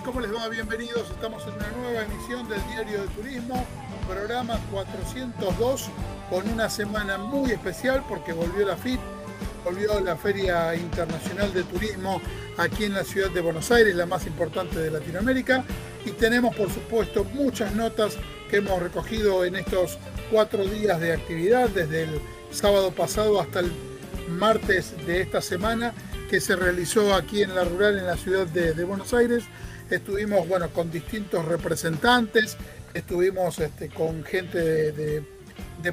¿cómo les va? Bienvenidos. Estamos en una nueva emisión del Diario de Turismo, programa 402, con una semana muy especial porque volvió la FIT, volvió la Feria Internacional de Turismo aquí en la ciudad de Buenos Aires, la más importante de Latinoamérica, y tenemos por supuesto muchas notas que hemos recogido en estos cuatro días de actividad, desde el sábado pasado hasta el martes de esta semana que se realizó aquí en la rural en la ciudad de, Buenos Aires. Estuvimos bueno, con distintos representantes, estuvimos este, con gente de,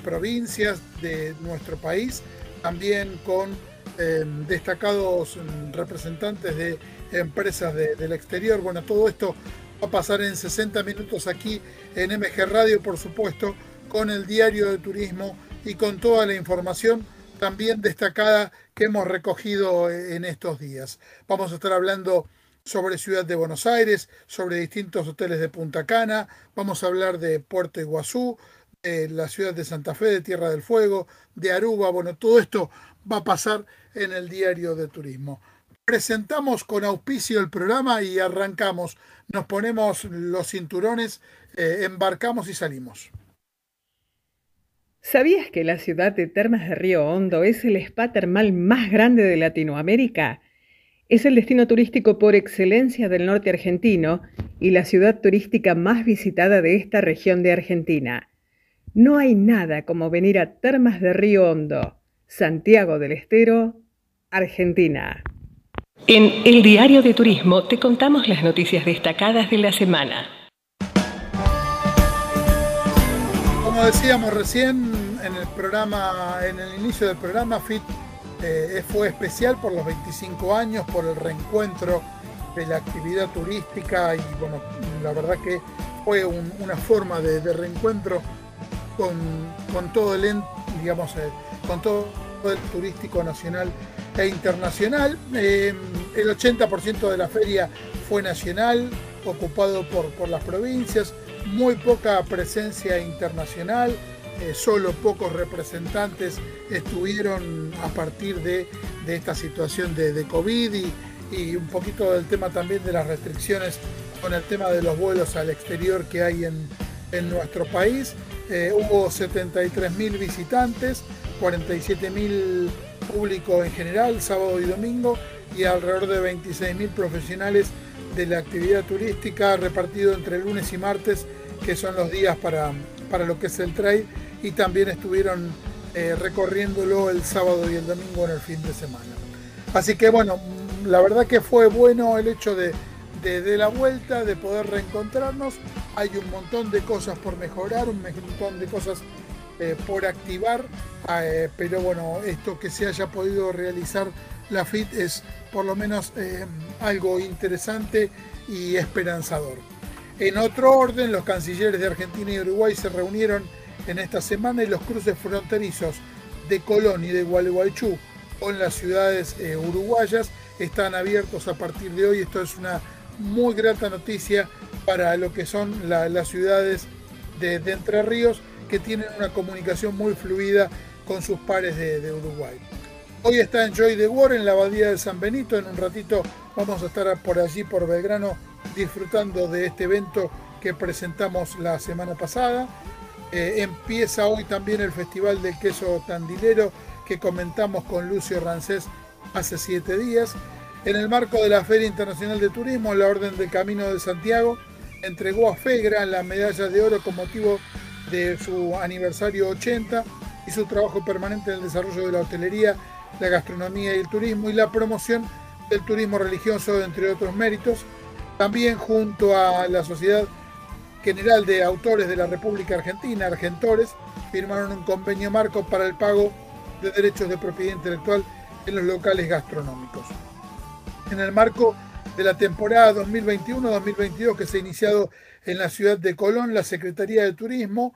provincias de nuestro país, también con em, destacados representantes de empresas del exterior. Bueno, todo esto va a pasar en 60 minutos aquí en MG Radio, por supuesto, con el diario de turismo y con toda la información también destacada que hemos recogido en estos días. Vamos a estar hablando sobre Ciudad de Buenos Aires, sobre distintos hoteles de Punta Cana, vamos a hablar de Puerto Iguazú, de la ciudad de Santa Fe, de Tierra del Fuego, de Aruba, bueno, todo esto va a pasar en el diario de turismo. Presentamos con auspicio el programa y arrancamos, nos ponemos los cinturones, eh, embarcamos y salimos. ¿Sabías que la ciudad de Termas de Río Hondo es el spa termal más grande de Latinoamérica? Es el destino turístico por excelencia del norte argentino y la ciudad turística más visitada de esta región de Argentina. No hay nada como venir a Termas de Río Hondo, Santiago del Estero, Argentina. En el Diario de Turismo te contamos las noticias destacadas de la semana. como decíamos recién en el programa, en el inicio del programa, FIT eh, fue especial por los 25 años, por el reencuentro de la actividad turística y bueno, la verdad que fue una forma de, reencuentro con, todo el digamos, eh, con todo el turístico nacional e internacional. Eh, el 80% de la feria fue nacional, ocupado por, por las provincias muy poca presencia internacional, eh, solo pocos representantes estuvieron a partir de, esta situación de, COVID y, un poquito del tema también de las restricciones con el tema de los vuelos al exterior que hay en, nuestro país. Eh, hubo 73.000 visitantes, 47.000 público en general, sábado y domingo, y alrededor de 26.000 profesionales de la actividad turística repartido entre lunes y martes, que son los días para, para lo que es el trail, y también estuvieron eh, recorriéndolo el sábado y el domingo en el fin de semana. Así que bueno, la verdad que fue bueno el hecho de, de, la vuelta, de poder reencontrarnos. Hay un montón de cosas por mejorar, un montón de cosas eh, por activar, eh, pero bueno, esto que se haya podido realizar la FIT es por lo menos algo interesante y esperanzador. En otro orden, los cancilleres de Argentina y Uruguay se reunieron en esta semana y los cruces fronterizos de Colón y de Gualeguaychú con las ciudades eh, uruguayas están abiertos a partir de hoy. Esto es una muy grata noticia para lo que son las ciudades de, Entre Ríos que tienen una comunicación muy fluida con sus pares de Uruguay. Hoy está en Joy de War en la abadía de San Benito. En un ratito vamos a estar por allí, por Belgrano, disfrutando de este evento que presentamos la semana pasada. Eh, empieza hoy también el Festival del Queso Tandilero que comentamos con Lucio Rancés hace siete días. En el marco de la Feria Internacional de Turismo, la Orden del Camino de Santiago entregó a FEGRA la medalla de oro con motivo de su aniversario 80 y su trabajo permanente en el desarrollo de la hotelería la gastronomía y el turismo y la promoción del turismo religioso, entre otros méritos. También junto a la Sociedad General de Autores de la República Argentina, Argentores, firmaron un convenio marco para el pago de derechos de propiedad intelectual en los locales gastronómicos. En el marco de la temporada 2021-2022 que se ha iniciado en la ciudad de Colón, la Secretaría de Turismo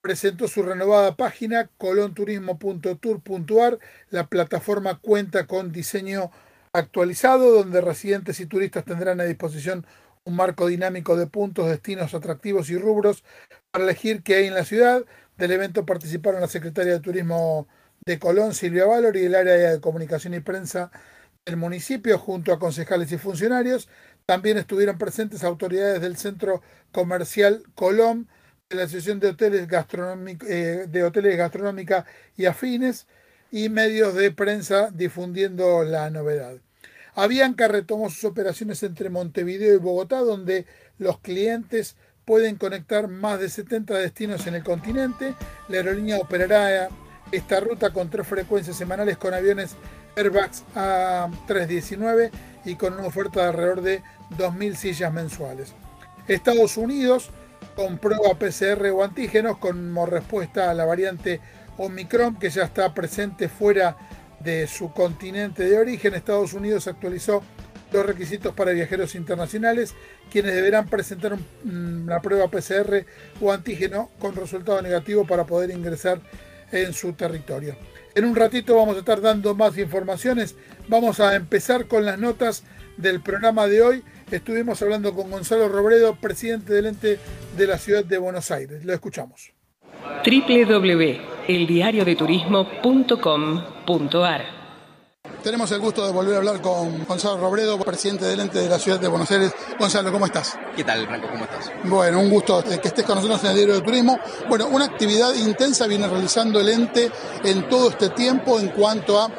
presentó su renovada página colonturismo.tour.ar. La plataforma cuenta con diseño actualizado donde residentes y turistas tendrán a disposición un marco dinámico de puntos, destinos atractivos y rubros para elegir qué hay en la ciudad. Del evento participaron la secretaria de Turismo de Colón, Silvia Valor, y el área de comunicación y prensa del municipio, junto a concejales y funcionarios. También estuvieron presentes autoridades del Centro Comercial Colón, de la Asociación de Hoteles, eh, de Hoteles Gastronómica y Afines y medios de prensa difundiendo la novedad. Avianca retomó sus operaciones entre Montevideo y Bogotá, donde los clientes pueden conectar más de 70 destinos en el continente. La aerolínea operará esta ruta con tres frecuencias semanales con aviones Airbags A319 y con una oferta de alrededor de 2.000 sillas mensuales. Estados Unidos con prueba PCR o antígenos como respuesta a la variante Omicron que ya está presente fuera de su continente de origen. Estados Unidos actualizó los requisitos para viajeros internacionales, quienes deberán presentar una prueba PCR o antígeno con resultado negativo para poder ingresar en su territorio. En un ratito vamos a estar dando más informaciones. Vamos a empezar con las notas del programa de hoy. Estuvimos hablando con Gonzalo Robredo, presidente del ente de la ciudad de Buenos Aires. Lo escuchamos. www.eldiariodeturiismo.com.ar tenemos el gusto de volver a hablar con Gonzalo Robredo, presidente del ente de la ciudad de Buenos Aires. Gonzalo, ¿cómo estás? ¿Qué tal, Franco? ¿Cómo estás? Bueno, un gusto que estés con nosotros en el Diario de Turismo. Bueno, una actividad intensa viene realizando el ente en todo este tiempo en cuanto a,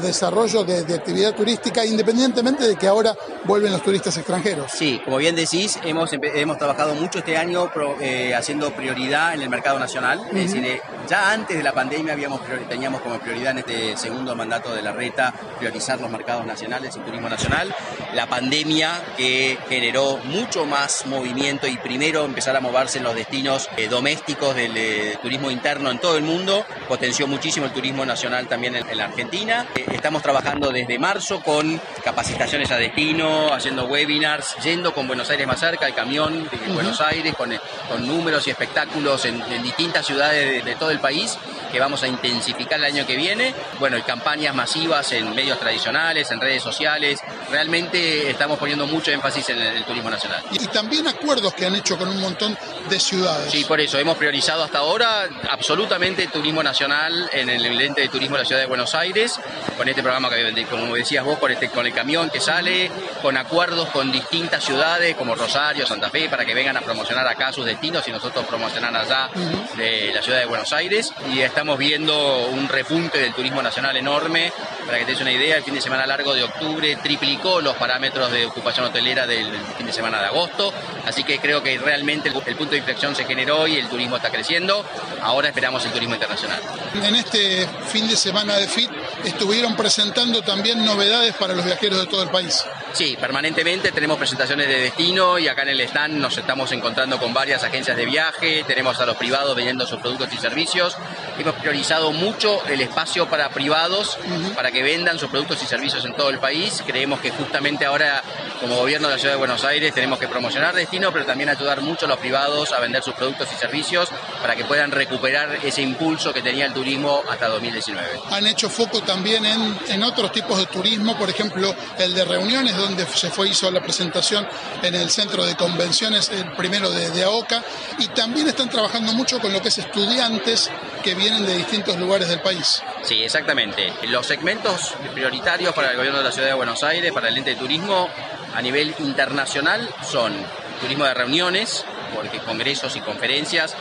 desarrollo de, actividad turística, independientemente de que ahora vuelven los turistas extranjeros. Sí, como bien decís, hemos, hemos trabajado mucho este año eh, haciendo prioridad en el mercado nacional. Es decir, eh, ya antes de la pandemia habíamos, teníamos como prioridad en este segundo mandato de la reta priorizar los mercados nacionales y turismo nacional. La pandemia que generó mucho más movimiento y primero empezar a moverse en los destinos eh, domésticos del eh, turismo interno en todo el mundo, potenció muchísimo el turismo nacional también en, la Argentina. Eh, estamos trabajando desde marzo con capacitaciones a destino, haciendo webinars, yendo con Buenos Aires más cerca, el camión de Buenos Aires, con, con, números y espectáculos en, distintas ciudades de, de todo el país que vamos a intensificar el año que viene. Bueno, y campañas masivas en medios tradicionales, en redes sociales. Realmente estamos poniendo mucho énfasis en el, turismo nacional. Y, también acuerdos que han hecho con un montón de ciudades. Sí, por eso hemos priorizado hasta ahora absolutamente turismo nacional en el ente de turismo de la ciudad de Buenos Aires, con este programa que, como decías vos, con, este, con el camión que sale, con acuerdos con distintas ciudades como Rosario, Santa Fe, para que vengan a promocionar acá sus destinos y nosotros promocionar allá de la ciudad de Buenos Aires. Y estamos viendo un repunte del turismo nacional enorme. Para que te des una idea, el fin de semana largo de octubre triplicó los parámetros de ocupación hotelera del fin de semana de agosto. Así que creo que realmente el, punto de inflexión se generó y el turismo está creciendo. Ahora esperamos el turismo internacional. En este fin de semana de FIT estuvieron presentando también novedades para los viajeros de todo el país. Sí, permanentemente tenemos presentaciones de destino y acá en el stand nos estamos encontrando con varias agencias de viaje, tenemos a los privados vendiendo sus productos y servicios. Hemos priorizado mucho el espacio para privados, para que vendan sus productos y servicios en todo el país. Creemos que justamente ahora, como gobierno de la Ciudad de Buenos Aires, tenemos que promocionar destino, pero también ayudar mucho a los privados a vender sus productos y servicios para que puedan recuperar ese impulso que tenía el turismo hasta 2019. Han hecho foco también en, en otros tipos de turismo, por ejemplo, el de reuniones donde se fue hizo la presentación en el centro de convenciones, el primero de, de AOCA, y también están trabajando mucho con lo que es estudiantes que vienen de distintos lugares del país. Sí, exactamente. Los segmentos prioritarios para el gobierno de la ciudad de Buenos Aires, para el ente de turismo a nivel internacional son turismo de reuniones, porque congresos y conferencias,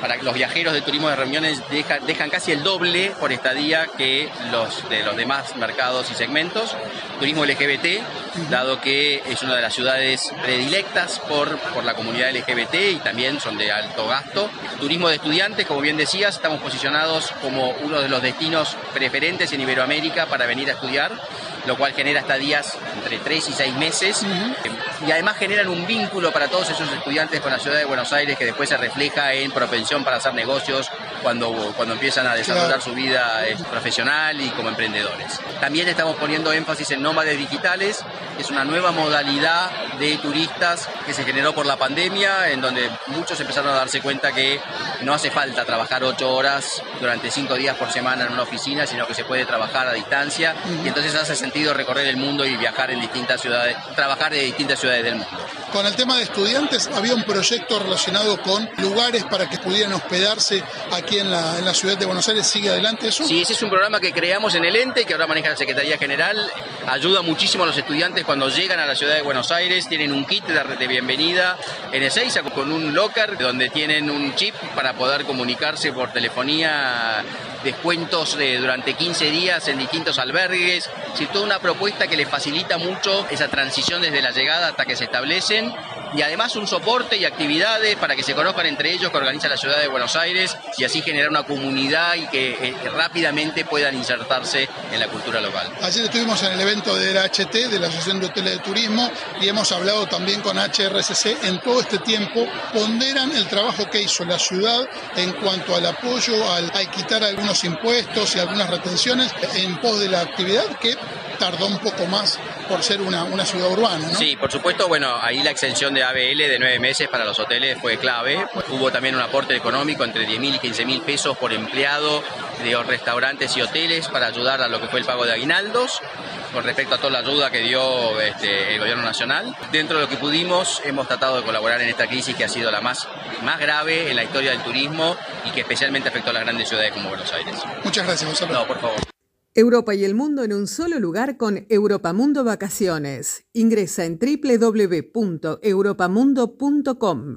para los viajeros de turismo de reuniones dejan, casi el doble por estadía que los de los demás mercados y segmentos. Turismo LGBT, dado que es una de las ciudades predilectas por, por la comunidad LGBT y también son de alto gasto. Turismo de estudiantes, como bien decías, estamos posicionados como uno de los destinos preferentes en Iberoamérica para venir a estudiar lo cual genera estadías entre 3 y 6 meses. Y además generan un vínculo para todos esos estudiantes con la ciudad de Buenos Aires que después se refleja en propensión para hacer negocios cuando, cuando empiezan a desarrollar su vida eh, profesional y como emprendedores. También estamos poniendo énfasis en nómades digitales, que es una nueva modalidad de turistas que se generó por la pandemia, en donde muchos empezaron a darse cuenta que no hace falta trabajar 8 horas durante 5 días por semana en una oficina, sino que se puede trabajar a distancia. Y entonces hace sentido recorrer el mundo y viajar en distintas ciudades, trabajar de distintas ciudades del mundo. Con el tema de estudiantes, había un proyecto relacionado con lugares para que pudieran hospedarse aquí en la, en la ciudad de Buenos Aires. ¿Sigue adelante eso? Sí, ese es un programa que creamos en el ente, que ahora maneja la Secretaría General. Ayuda muchísimo a los estudiantes cuando llegan a la ciudad de Buenos Aires tienen un kit de bienvenida en Ezeiza con un locker donde tienen un chip para poder comunicarse por telefonía descuentos de, durante 15 días en distintos albergues, es toda una propuesta que les facilita mucho esa transición desde la llegada hasta que se establecen y además un soporte y actividades para que se conozcan entre ellos que organiza la ciudad de Buenos Aires y así generar una comunidad y que eh, rápidamente puedan insertarse en la cultura local. Ayer estuvimos en el evento de la HT, de la Asociación de Hoteles de Turismo, y hemos hablado también con HRCC. En todo este tiempo ponderan el trabajo que hizo la ciudad en cuanto al apoyo, al, a quitar algunos impuestos y algunas retenciones en pos de la actividad que tardó un poco más por ser una, una ciudad urbana. Sí, por supuesto, bueno, ahí la extensión de ABL de nueve meses para los hoteles fue clave. Hubo también un aporte económico entre 10 mil y 15 mil pesos por empleado de restaurantes y hoteles para ayudar a lo que fue el pago de aguinaldos con respecto a toda la ayuda que dio este, el gobierno nacional. Dentro de lo que pudimos, hemos tratado de colaborar en esta crisis que ha sido la más, más grave en la historia del turismo y que especialmente afectó a las grandes ciudades como Buenos Aires. Muchas gracias, Gonzalo. No, por favor. Europa y el mundo en un solo lugar con Europamundo Vacaciones. Ingresa en www.europamundo.com.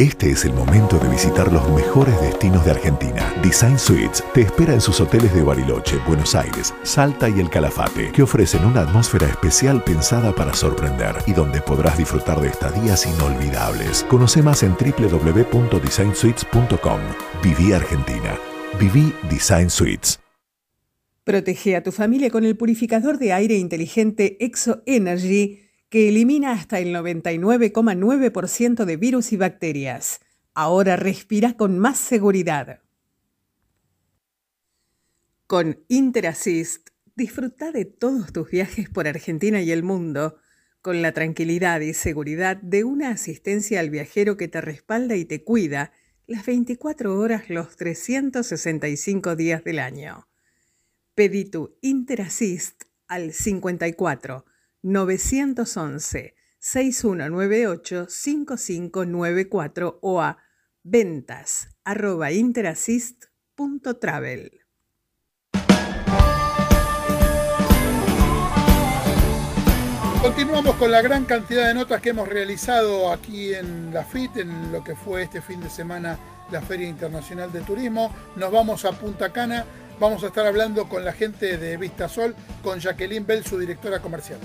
Este es el momento de visitar los mejores destinos de Argentina. Design Suites te espera en sus hoteles de Bariloche, Buenos Aires, Salta y El Calafate, que ofrecen una atmósfera especial pensada para sorprender y donde podrás disfrutar de estadías inolvidables. Conoce más en www.designsuites.com. Viví Argentina. Viví Design Suites. Protege a tu familia con el purificador de aire inteligente Exo Energy que elimina hasta el 99,9% de virus y bacterias. Ahora respira con más seguridad. Con Interassist, disfruta de todos tus viajes por Argentina y el mundo con la tranquilidad y seguridad de una asistencia al viajero que te respalda y te cuida las 24 horas los 365 días del año. Pedí tu Interassist al 54 911 6198 5594 o a ventas arroba interassist.travel. Continuamos con la gran cantidad de notas que hemos realizado aquí en la FIT, en lo que fue este fin de semana la Feria Internacional de Turismo. Nos vamos a Punta Cana, vamos a estar hablando con la gente de Vistasol, con Jacqueline Bell, su directora comercial.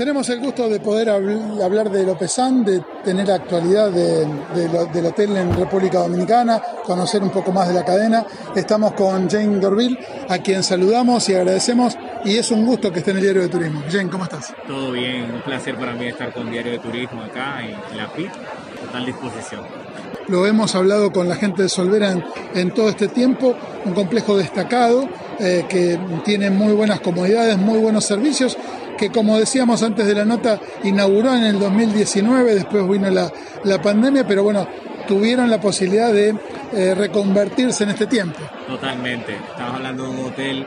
Tenemos el gusto de poder hablar de Lopezán, de tener la actualidad del hotel en República Dominicana, conocer un poco más de la cadena. Estamos con Jane Dorville, a quien saludamos y agradecemos, y es un gusto que esté en el Diario de Turismo. Jane, ¿cómo estás? Todo bien, un placer para mí estar con Diario de Turismo acá en la PIT, total disposición. Lo hemos hablado con la gente de Solvera en, todo este tiempo, un complejo destacado eh, que tiene muy buenas comodidades, muy buenos servicios que como decíamos antes de la nota, inauguró en el 2019, después vino la, pandemia, pero bueno, tuvieron la posibilidad de eh, reconvertirse en este tiempo. Totalmente, estamos hablando de un hotel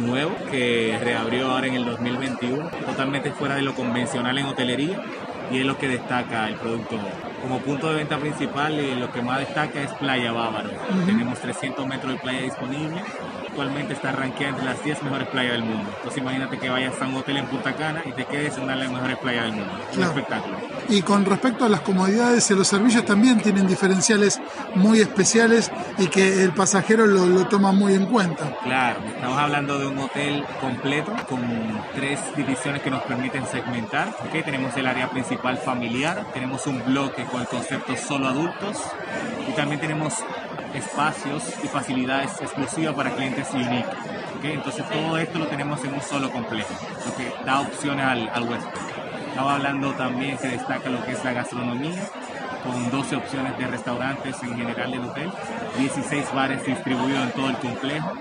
nuevo que reabrió ahora en el 2021, totalmente fuera de lo convencional en hotelería y es lo que destaca el producto. Como punto de venta principal, eh, lo que más destaca es Playa Bávaro. Tenemos 300 metros de playa disponible actualmente está rankeada entre las 10 mejores playas del mundo. Entonces imagínate que vayas a un hotel en Punta Cana y te quedes en una de las mejores playas del mundo. Un espectáculo. Y con respecto a las comodidades y los servicios también tienen diferenciales muy especiales y que el pasajero lo, toma muy en cuenta. Claro, estamos hablando de un hotel completo con tres divisiones que nos permiten segmentar. ¿okay? Tenemos el área principal familiar, tenemos un bloque con el concepto solo adultos y también tenemos espacios y facilidades exclusivas para clientes unique. Entonces todo esto lo tenemos en un solo complejo, lo que da opciones al, al huésped. Estaba hablando también que destaca lo que es la gastronomía. con 12 opciones de restaurantes en general del hotel, 16 bares distribuidos en todo el complejo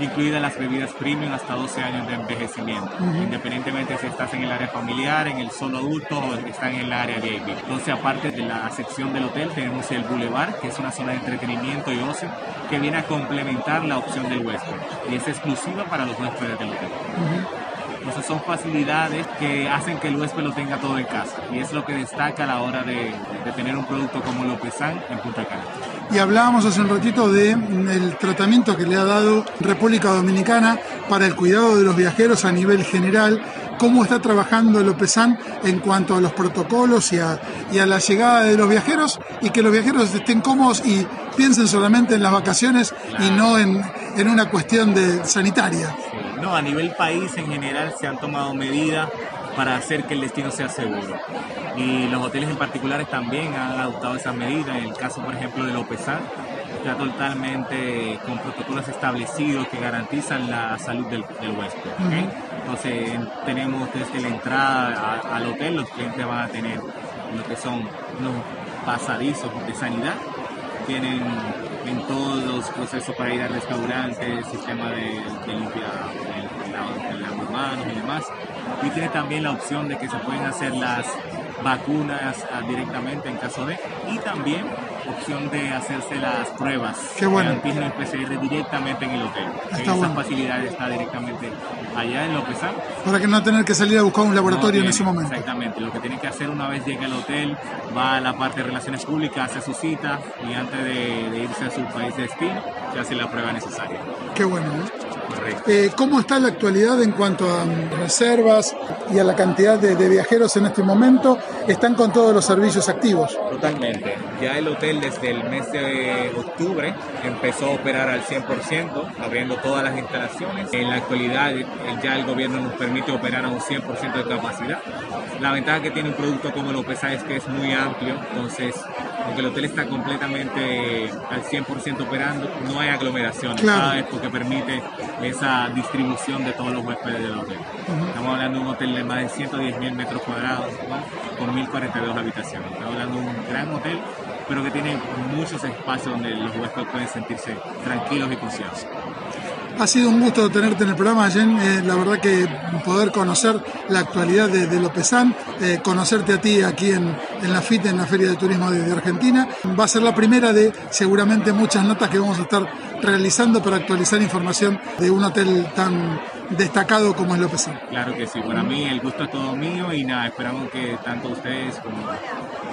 incluidas las bebidas premium hasta 12 años de envejecimiento, independientemente si estás en el área familiar, en el solo adulto o están en el área VIP. Entonces, aparte de la sección del hotel, tenemos el Boulevard, que es una zona de entretenimiento y ocio que viene a complementar la opción del huésped y es exclusiva para los huéspedes del hotel. Entonces son facilidades que hacen que el huésped lo tenga todo en casa y es lo que destaca a la hora de, de tener un producto como Lopezán en Punta Cana. Y hablábamos hace un ratito del el tratamiento que le ha dado República Dominicana para el cuidado de los viajeros a nivel general. ¿Cómo está trabajando Lopezán en cuanto a los protocolos y a, y a la llegada de los viajeros y que los viajeros estén cómodos y piensen solamente en las vacaciones y no en, en una cuestión de sanitaria? No, a nivel país en general se han tomado medidas para hacer que el destino sea seguro. Y los hoteles en particulares también han adoptado esas medidas. En el caso, por ejemplo, de Lopezán, está totalmente con protocolos establecidos que garantizan la salud del, del huésped. ¿okay? Entonces, tenemos desde la entrada a- al hotel, los clientes van a tener lo que son unos pasadizos de sanidad. Tienen en todos los procesos para ir al restaurante, sistema de, de limpia, de, lavado de lavado de manos y demás. Y tiene también la opción de que se pueden hacer las vacunas ah, directamente en caso de, y también opción de hacerse las pruebas Qué bueno. de antígeno PCR directamente en el hotel. Está Esa bueno. facilidad está directamente allá en Lopezán. Para que no tener que salir a buscar un laboratorio No en ese tiene, momento. Exactamente. Lo que tiene que hacer una vez llegue al hotel, va a la parte de relaciones públicas, hace su cita y antes de, de irse a su país de destino, se hace la prueba necesaria. Qué bueno. ¿eh? Eh, ¿Cómo está la actualidad en cuanto a mm, reservas y a la cantidad de, de viajeros en este momento? ¿Están con todos los servicios activos? Totalmente. Ya el hotel desde el mes de octubre empezó a operar al 100%, abriendo todas las instalaciones. En la actualidad ya el gobierno nos permite operar a un 100% de capacidad. La ventaja que tiene un producto como el OPESA es que es muy amplio, entonces aunque el hotel está completamente al 100% operando, no hay aglomeraciones, Claro. ¿sabes? Porque permite esa distribución de todos los huéspedes del hotel. Estamos hablando de un hotel de más de 110 mil metros cuadrados, ¿no? con 1042 habitaciones. Estamos hablando de un gran hotel, pero que tiene muchos espacios donde los huéspedes pueden sentirse tranquilos y conciosos. Ha sido un gusto tenerte en el programa, Jen. Eh, la verdad que poder conocer la actualidad de, de Lopezán, eh, conocerte a ti aquí en, en la FIT, en la Feria de Turismo de, de Argentina. Va a ser la primera de seguramente muchas notas que vamos a estar realizando para actualizar información de un hotel tan destacado como es Lopezán. Claro que sí, para mí el gusto es todo mío y nada, esperamos que tanto ustedes como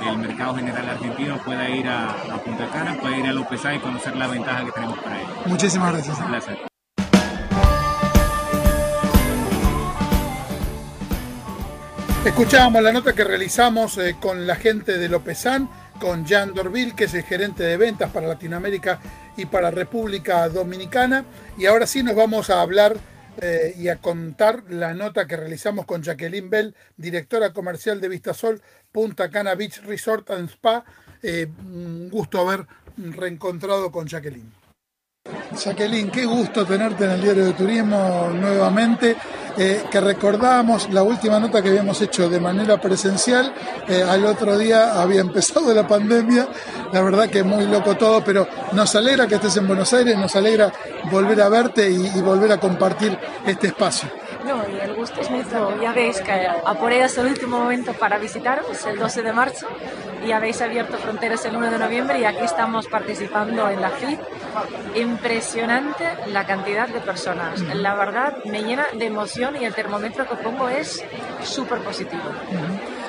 el mercado general argentino pueda ir a, a Punta Cana, pueda ir a Lopezá y conocer la ventaja que tenemos para ello. Muchísimas gracias. Un placer. Escuchábamos la nota que realizamos eh, con la gente de Lopezán, con Jan Dorville, que es el gerente de ventas para Latinoamérica y para República Dominicana. Y ahora sí nos vamos a hablar eh, y a contar la nota que realizamos con Jacqueline Bell, directora comercial de Vistasol Punta Cana Beach Resort and Spa. Eh, un gusto haber reencontrado con Jacqueline. Jacqueline, qué gusto tenerte en el diario de turismo nuevamente. Eh, que recordamos la última nota que habíamos hecho de manera presencial. eh, al otro día había empezado la pandemia. La verdad que muy loco todo, pero nos alegra que estés en Buenos Aires, nos alegra volver a verte y volver a compartir este espacio. No, y el gusto es mutuo. Ya veis que apuré hasta el último momento para visitaros, el 12 de marzo, y habéis abierto fronteras el 1 de noviembre y aquí estamos participando en la FIT. Impresionante la cantidad de personas. La verdad me llena de emoción y el termómetro que pongo es súper positivo.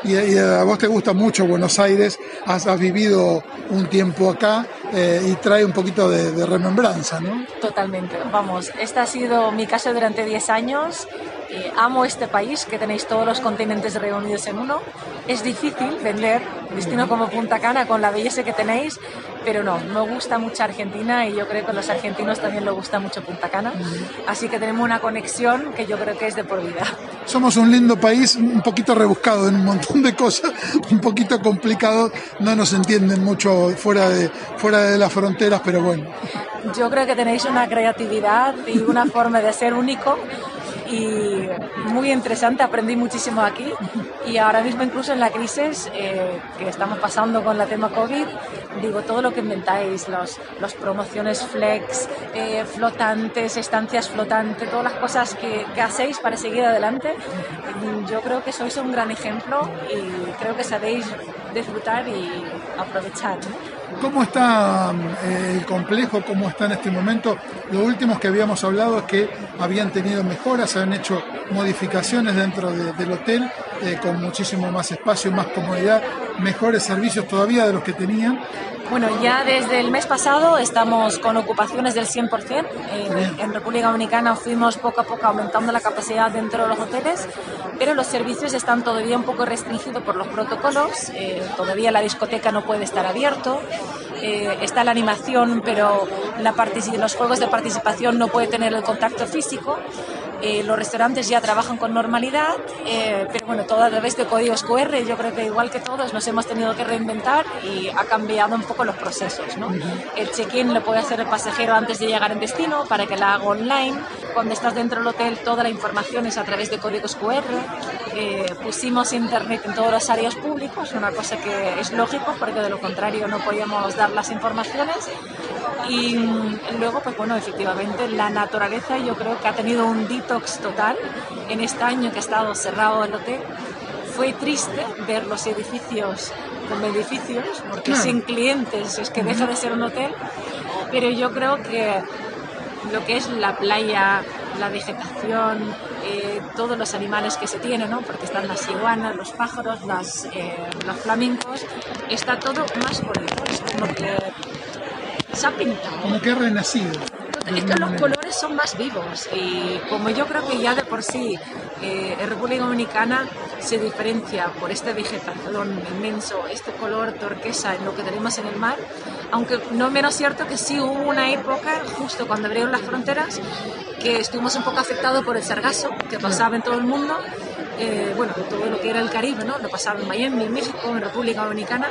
Y, y a vos te gusta mucho Buenos Aires, has, has vivido un tiempo acá eh, y trae un poquito de, de remembranza, ¿no? Totalmente. Vamos, esta ha sido mi casa durante 10 años. Eh, amo este país, que tenéis todos los continentes reunidos en uno. Es difícil vender destino como Punta Cana con la belleza que tenéis, pero no, me gusta mucho Argentina y yo creo que a los argentinos también les gusta mucho Punta Cana. Así que tenemos una conexión que yo creo que es de por vida. Somos un lindo país, un poquito rebuscado en un montón de cosas, un poquito complicado, no nos entienden mucho fuera de, fuera de las fronteras, pero bueno. Yo creo que tenéis una creatividad y una forma de ser único y muy interesante, aprendí muchísimo aquí y ahora mismo incluso en la crisis eh, que estamos pasando con la tema COVID, digo, todo lo que inventáis, los, los promociones flex, eh, flotantes, estancias flotantes, todas las cosas que hacéis para seguir adelante, yo creo que sois un gran ejemplo y creo que sabéis disfrutar y aprovechar. ¿Cómo está eh, el complejo? ¿Cómo está en este momento? Lo último que habíamos hablado es que habían tenido mejoras, han hecho modificaciones dentro del hotel eh, con muchísimo más espacio, más comodidad, mejores servicios todavía de los que tenían. Bueno, ya desde el mes pasado estamos con ocupaciones del 100%. En, en República Dominicana fuimos poco a poco aumentando la capacidad dentro de los hoteles, pero los servicios están todavía un poco restringidos por los protocolos. Eh, todavía la discoteca no puede estar abierto. Eh, está la animación, pero la los juegos de participación no puede tener el contacto físico. Eh, los restaurantes ya trabajan con normalidad, eh, pero bueno, todo a través de códigos QR. Yo creo que igual que todos nos hemos tenido que reinventar y ha cambiado un poco los procesos. ¿no? El check-in lo puede hacer el pasajero antes de llegar en destino para que la haga online. Cuando estás dentro del hotel, toda la información es a través de códigos QR. Eh, pusimos internet en todas las áreas públicas, una cosa que es lógico porque de lo contrario no podíamos dar las informaciones. Y mm, luego, pues bueno, efectivamente la naturaleza yo creo que ha tenido un detox total en este año que ha estado cerrado el hotel. Fue triste ver los edificios como edificios, porque sin clientes es que deja de ser un hotel, pero yo creo que lo que es la playa, la vegetación, eh, todos los animales que se tienen, ¿no? porque están las iguanas, los pájaros, las, eh, los flamencos, está todo más bonito, es como que se ha pintado. Como que ha renacido. Es que los colores son más vivos y como yo creo que ya de por sí eh, República Dominicana se diferencia por este vegetación inmenso, este color turquesa en lo que tenemos en el mar, aunque no menos cierto que sí hubo una época, justo cuando abrieron las fronteras, que estuvimos un poco afectados por el sargazo que pasaba en todo el mundo eh, bueno, todo lo que era el Caribe, ¿no? Lo pasaba en Miami, en México, en República Dominicana,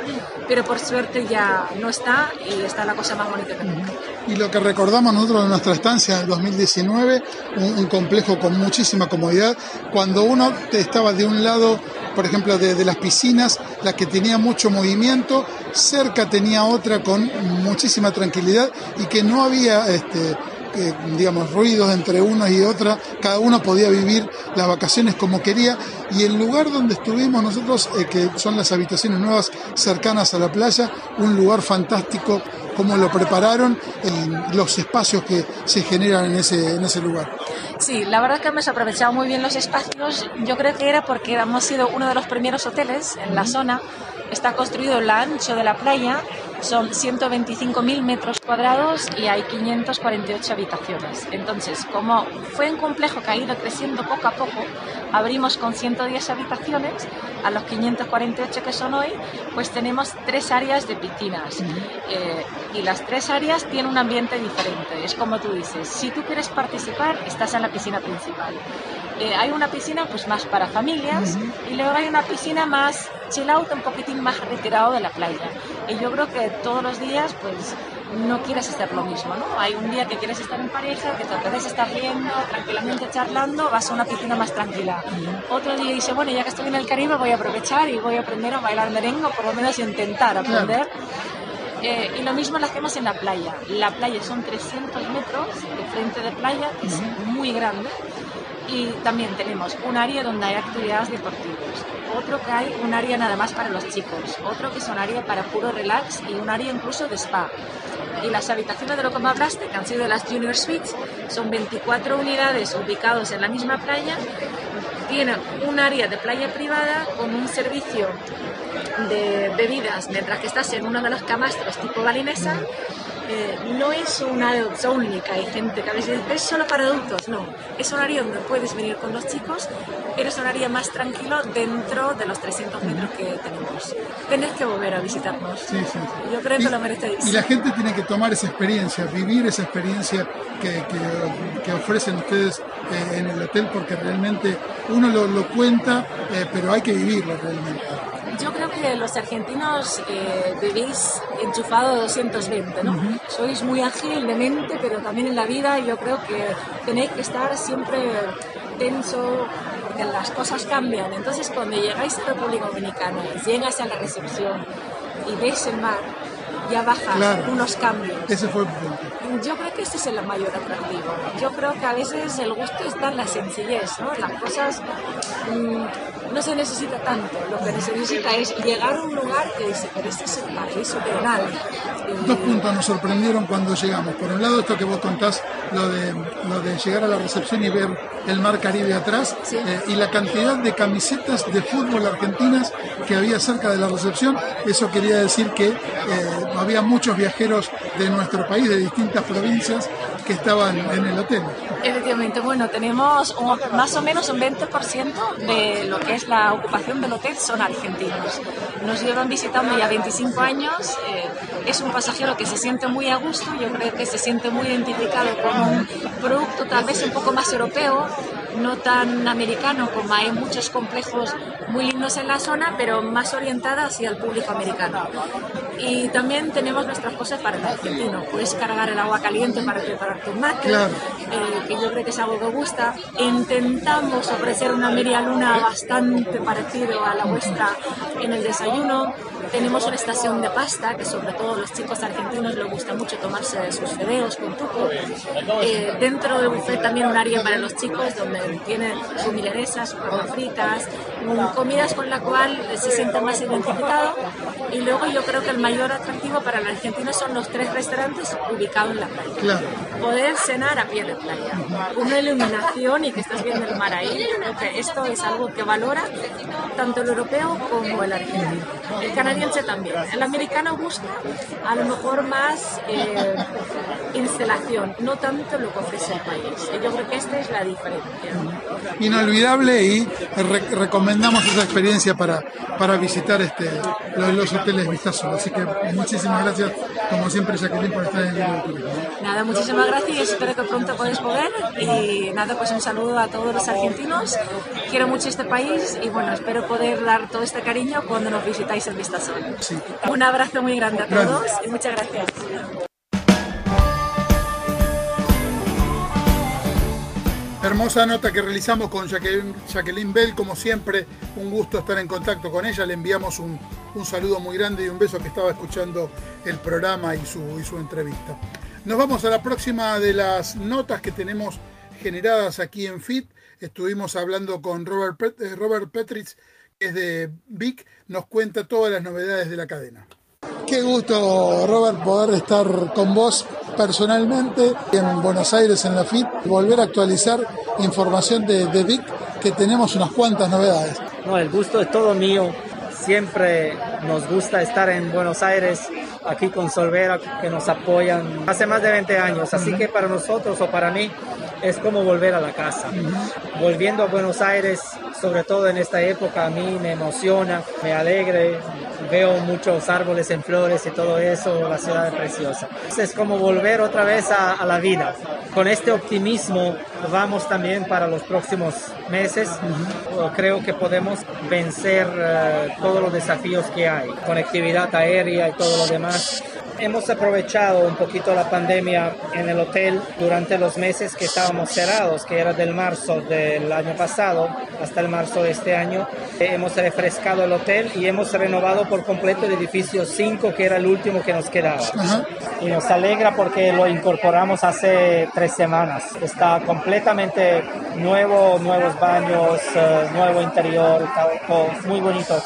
pero por suerte ya no está y está la cosa más bonita que nunca. Y lo que recordamos nosotros de nuestra estancia en 2019, un, complejo con muchísima comodidad, cuando uno estaba de un lado por ejemplo, de, de, las piscinas, la que tenía mucho movimiento, cerca tenía otra con muchísima tranquilidad y que no había este, digamos, ruidos entre unos y otras, cada uno podía vivir las vacaciones como quería. Y el lugar donde estuvimos nosotros, eh, que son las habitaciones nuevas cercanas a la playa, un lugar fantástico, como lo prepararon, y los espacios que se generan en ese, en ese lugar. Sí, la verdad que hemos aprovechado muy bien los espacios, yo creo que era porque hemos sido uno de los primeros hoteles en la zona, está construido en la ancho de la playa, son 125.000 metros cuadrados y hay 548 habitaciones. Entonces, como fue un complejo que ha ido creciendo poco a poco, abrimos con 110 habitaciones, a los 548 que son hoy, pues tenemos tres áreas de piscinas. Eh, y las tres áreas tienen un ambiente diferente. Es como tú dices, si tú quieres participar, estás en la piscina principal. Eh, hay una piscina pues más para familias y luego hay una piscina más chill out, un poquitín más retirado de la playa. Y yo creo que todos los días pues no quieres hacer lo mismo, ¿no? Hay un día que quieres estar en pareja, que te puedes estar viendo, tranquilamente charlando, vas a una piscina más tranquila. Otro día dice, bueno, ya que estoy en el Caribe voy a aprovechar y voy a aprender a bailar merengue, o por lo menos intentar aprender. Eh, y lo mismo lo hacemos en la playa. La playa son 300 metros de frente de playa, es muy grande y también tenemos un área donde hay actividades deportivas, otro que hay un área nada más para los chicos, otro que es un área para puro relax y un área incluso de spa. Y las habitaciones de lo que me hablaste, que han sido las Junior Suites, son 24 unidades ubicadas en la misma playa, tienen un área de playa privada con un servicio de bebidas mientras que estás en una de las camastras tipo balinesa eh, no es una adults only, que hay gente que a veces dice, es solo para adultos, no. Es un área donde puedes venir con los chicos, pero es un área más tranquilo dentro de los 300 metros que tenemos. Tenés que volver a visitarnos. Sí, sí, Yo creo que lo merecéis. Y la gente tiene que tomar esa experiencia, vivir esa experiencia que, que, ofrecen ustedes eh, en el hotel, porque realmente uno lo, lo cuenta, eh, pero hay que vivirlo realmente. Yo creo que los argentinos eh, vivís enchufado 220, ¿no? Sois muy ágil de mente, pero también en la vida yo creo que tenéis que estar siempre tenso, porque las cosas cambian. Entonces, cuando llegáis a República Dominicana, llegas a la recepción y ves el mar, ya bajas unos cambios. Ese fue Yo creo que ese es el mayor atractivo. Yo creo que a veces el gusto está en la sencillez, ¿no? Las cosas mm, no se necesita tanto. Lo que se necesita es llegar a un lugar que dice, pero este es el paraíso terrenal. Dos puntos nos sorprendieron cuando llegamos. Por un lado, esto que vos contás, lo de, lo de llegar a la recepción y ver el mar Caribe atrás, eh, y la cantidad de camisetas de fútbol argentinas que había cerca de la recepción. Eso quería decir que eh, había muchos viajeros de nuestro país, de distintas provincias, que estaban en el hotel. Efectivamente, bueno, tenemos más o menos un 20% de lo que es la ocupación del hotel son argentinos. Nos llevan visitando ya 25 años, eh, es un pasajero que se siente muy a gusto, yo creo que se siente muy identificado con un producto tal vez un poco más europeo, no tan americano como hay muchos complejos muy lindos en la zona, pero más orientada hacia el público americano. Y también tenemos nuestras cosas para el argentino. Puedes cargar el agua caliente para preparar tu mate, eh, que yo creo que es algo que gusta. Intentamos ofrecer una media luna bastante parecido a la vuestra en el desayuno. Tenemos una estación de pasta, que sobre todo los chicos argentinos les gusta mucho tomarse sus fideos con tuco. Eh, dentro del buffet también un área para los chicos, donde tienen sus milanesas, sus papas fritas, comidas con la cual se siente más identificado. Y luego yo creo que el mayor atractivo para la Argentina son los tres restaurantes ubicados en la playa. Poder cenar a pie de playa, una iluminación y que estás viendo el mar ahí. Creo que esto es algo que valora tanto el europeo como el argentino. El canadiense también. El americano busca a lo mejor más eh, instalación, no tanto lo que ofrece el país. Yo creo que esta es la diferencia. Inolvidable y recomendamos esa experiencia para, para visitar este, los, hoteles Vistazo. Así que muchísimas gracias, como siempre, Jacqueline, por estar en el video turismo. Nada, muchísimas gracias y espero que pronto podáis poder. Y nada, pues un saludo a todos los argentinos. Quiero mucho este país y bueno, espero poder dar todo este cariño cuando nos visitáis en Vistazo. Un abrazo muy grande a todos y muchas gracias. Hermosa nota que realizamos con Jacqueline, Bell, como siempre, un gusto estar en contacto con ella. Le enviamos un, saludo muy grande y un beso que estaba escuchando el programa y su, y su entrevista. Nos vamos a la próxima de las notas que tenemos generadas aquí en FIT. Estuvimos hablando con Robert, eh, Robert Petritz, que es de VIC, nos cuenta todas las novedades de la cadena. Qué gusto, Robert, poder estar con vos personalmente en Buenos Aires en la FIT, volver a actualizar información de, de VIC, que tenemos unas cuantas novedades. No, el gusto es todo mío. Siempre nos gusta estar en Buenos Aires, aquí con Solvera, que nos apoyan hace más de 20 años. Así que para nosotros o para mí es como volver a la casa. Volviendo a Buenos Aires, sobre todo en esta época, a mí me emociona, me alegre, veo muchos árboles en flores y todo eso, la ciudad es preciosa. Es como volver otra vez a, la vida. Con este optimismo vamos también para los próximos meses. Creo que podemos vencer eh, todos los desafíos que hay, conectividad aérea y todo lo demás hemos aprovechado un poquito la pandemia en el hotel durante los meses que estábamos cerrados, que era del marzo del año pasado hasta el marzo de este año. Hemos refrescado el hotel y hemos renovado por completo el edificio 5, que era el último que nos quedaba. Y nos alegra porque lo incorporamos hace tres semanas. Está completamente nuevo, nuevos baños, eh, nuevo interior, muy bonito.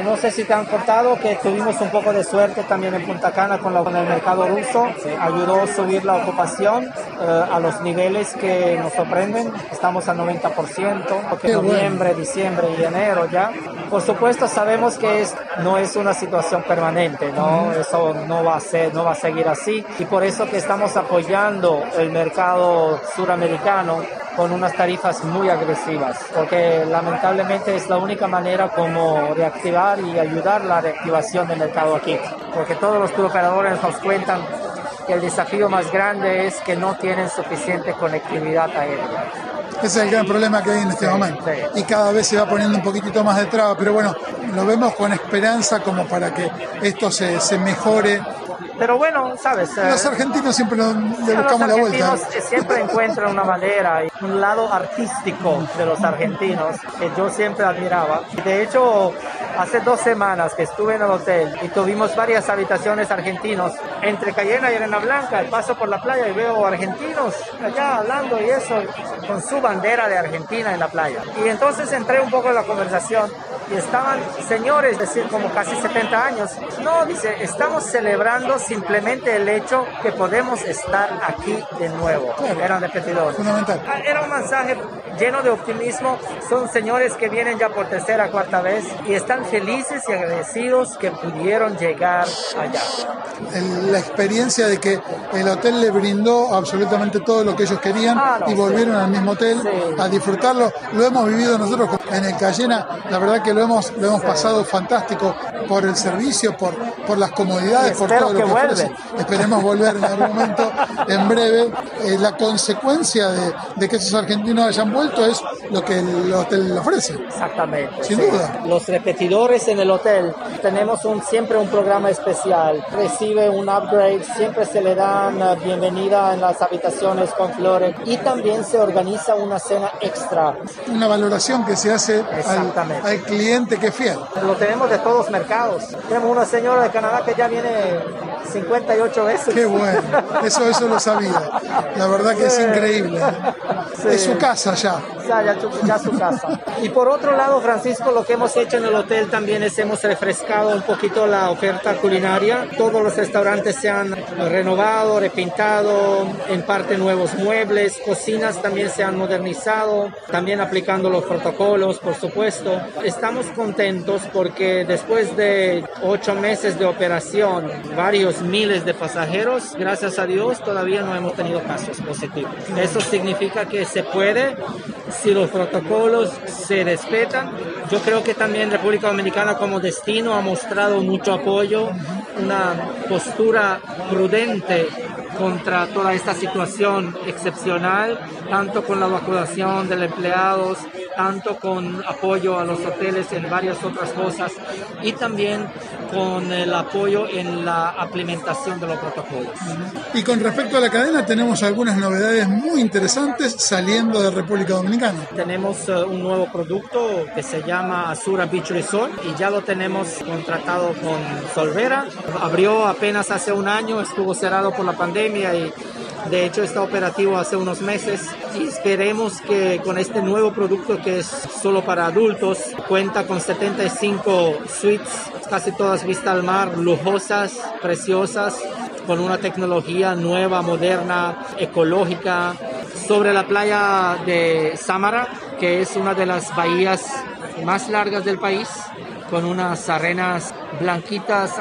No sé si te han contado que tuvimos un poco de suerte también en Punta Cana con, el mercado ruso. Ayudó a subir la ocupación eh, a los niveles que nos sorprenden. Estamos al 90%, porque noviembre, diciembre y enero ya. Por supuesto sabemos que es, no es una situación permanente, ¿no? Eso no va, a ser, no va a seguir así. Y por eso que estamos apoyando el mercado suramericano con unas tarifas muy agresivas, porque lamentablemente es la única manera como reactivar y ayudar la reactivación del mercado aquí, porque todos los operadores nos cuentan que el desafío más grande es que no tienen suficiente conectividad aérea. Ese es el gran problema que hay en este momento. Y cada vez se va poniendo un poquitito más de traba, pero bueno, lo vemos con esperanza como para que esto se, se mejore Pero bueno, sabes. Los argentinos siempre le buscamos la vuelta. Los argentinos siempre encuentran una manera, un lado artístico de los argentinos que yo siempre admiraba. De hecho, hace dos semanas que estuve en el hotel y tuvimos varias habitaciones argentinos entre Cayena y Arena Blanca, paso por la playa y veo argentinos allá hablando y eso con su bandera de Argentina en la playa. Y entonces entré un poco en la conversación y estaban señores, es decir, como casi 70 años. No, dice, estamos celebrando simplemente el hecho que podemos estar aquí de nuevo. Eran repetidores. Fundamental. Ah, era un mensaje lleno de optimismo. Son señores que vienen ya por tercera, cuarta vez y están felices y agradecidos que pudieron llegar allá. la experiencia de que el hotel le brindó absolutamente todo lo que ellos querían ah, y volvieron al mismo hotel a disfrutarlo. Lo hemos vivido nosotros en el Cayena, la verdad que lo hemos, lo hemos pasado fantástico por el servicio, por, por las comodidades, por todo lo que, ofrece. Esperemos volver en algún momento, en breve. Eh, la consecuencia de, de que esos argentinos hayan vuelto es lo que el hotel ofrece. Exactamente. Sin duda. Los repetidores en el hotel, tenemos un, siempre un programa especial. Recibe un upgrade, siempre se le dan bienvenida en las habitaciones con flores y también se organiza una cena extra. Una valoración que se hace al, al cliente que es fiel. Lo tenemos de todos mercados. Tenemos una señora de Canadá que ya viene 58 veces. Qué bueno, eso, eso lo sabía. La verdad que es increíble. Es su casa ya. Ya, su casa. Y por otro lado, Francisco, lo que hemos hecho en el hotel también es hemos refrescado un poquito la oferta culinaria. Todos los restaurantes se han renovado, repintado, en parte nuevos muebles, cocinas también se han modernizado, también aplicando los protocolos, por supuesto. Estamos contentos porque después de ocho meses de operación, varios miles de pasajeros, gracias a Dios todavía no hemos tenido casos positivos. Eso significa que se puede si los protocolos se respetan. Yo creo que también República Dominicana como destino ha mostrado mucho apoyo, una postura prudente contra toda esta situación excepcional, tanto con la vacunación de los empleados, tanto con apoyo a los hoteles en varias otras cosas y también con el apoyo en la implementación de los protocolos. Y con respecto a la cadena, tenemos algunas novedades muy interesantes saliendo de República Dominicana. Tenemos eh, un nuevo producto que se llama Azura Beach Resort y ya lo tenemos contratado con Solvera. Abrió apenas hace un año, estuvo cerrado por la pandemia y de hecho, está operativo hace unos meses. Y esperemos que con este nuevo producto que es solo para adultos, cuenta con 75 suites, casi todas vistas al mar, lujosas, preciosas, con una tecnología nueva, moderna, ecológica, sobre la playa de Samara, que es una de las bahías más largas del país, con unas arenas blanquitas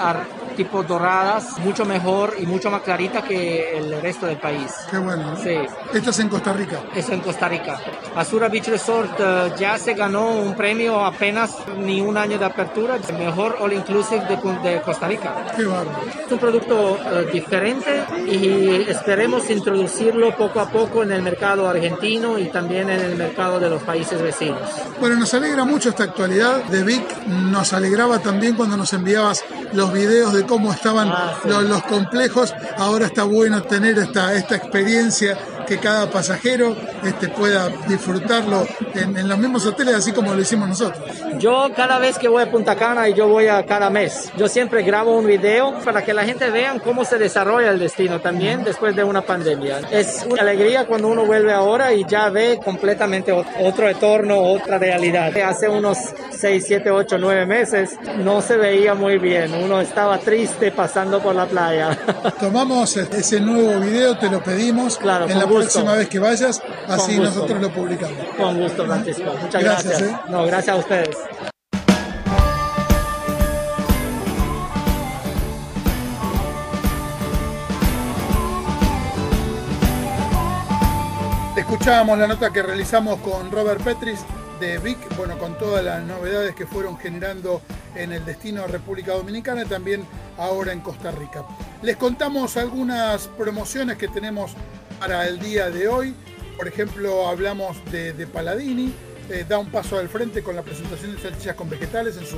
tipo doradas, mucho mejor y mucho más clarita que el resto del país. Qué bueno. Sí. Esto es en Costa Rica. Eso en Costa Rica. Azura Beach Resort eh, ya se ganó un premio apenas ni un año de apertura, el mejor all inclusive de, Costa Rica. Qué bárbaro. Es un producto eh, diferente y esperemos introducirlo poco a poco en el mercado argentino y también en el mercado de los países vecinos. Bueno, nos alegra mucho esta actualidad de Vic. Nos alegraba también cuando nos enviabas los videos de cómo estaban ah, los, complejos. Ahora está bueno tener esta, esta experiencia que cada pasajero este, pueda disfrutarlo en, los mismos hoteles, así como lo hicimos nosotros. Yo cada vez que voy a Punta Cana y yo voy a cada mes, yo siempre grabo un video para que la gente vea cómo se desarrolla el destino también después de una pandemia. Es una alegría cuando uno vuelve ahora y ya ve completamente otro entorno, otra realidad. Hace unos 6, 7, 8, 9 meses no se veía muy bien, uno estaba triste pasando por la playa. Tomamos ese nuevo video, te lo pedimos. Claro, en la próxima vez que vayas, así nosotros lo publicamos. Con gusto, Francisco. Muchas gracias. ¿eh? No, gracias a ustedes. Escuchábamos la nota que realizamos con Robert Petris de Vic, bueno, con todas las novedades que fueron generando en el destino República Dominicana y también ahora en Costa Rica. Les contamos algunas promociones que tenemos para el día de hoy. Por ejemplo, hablamos de, Paladini, eh, da un paso al frente con la presentación de salchichas con vegetales en su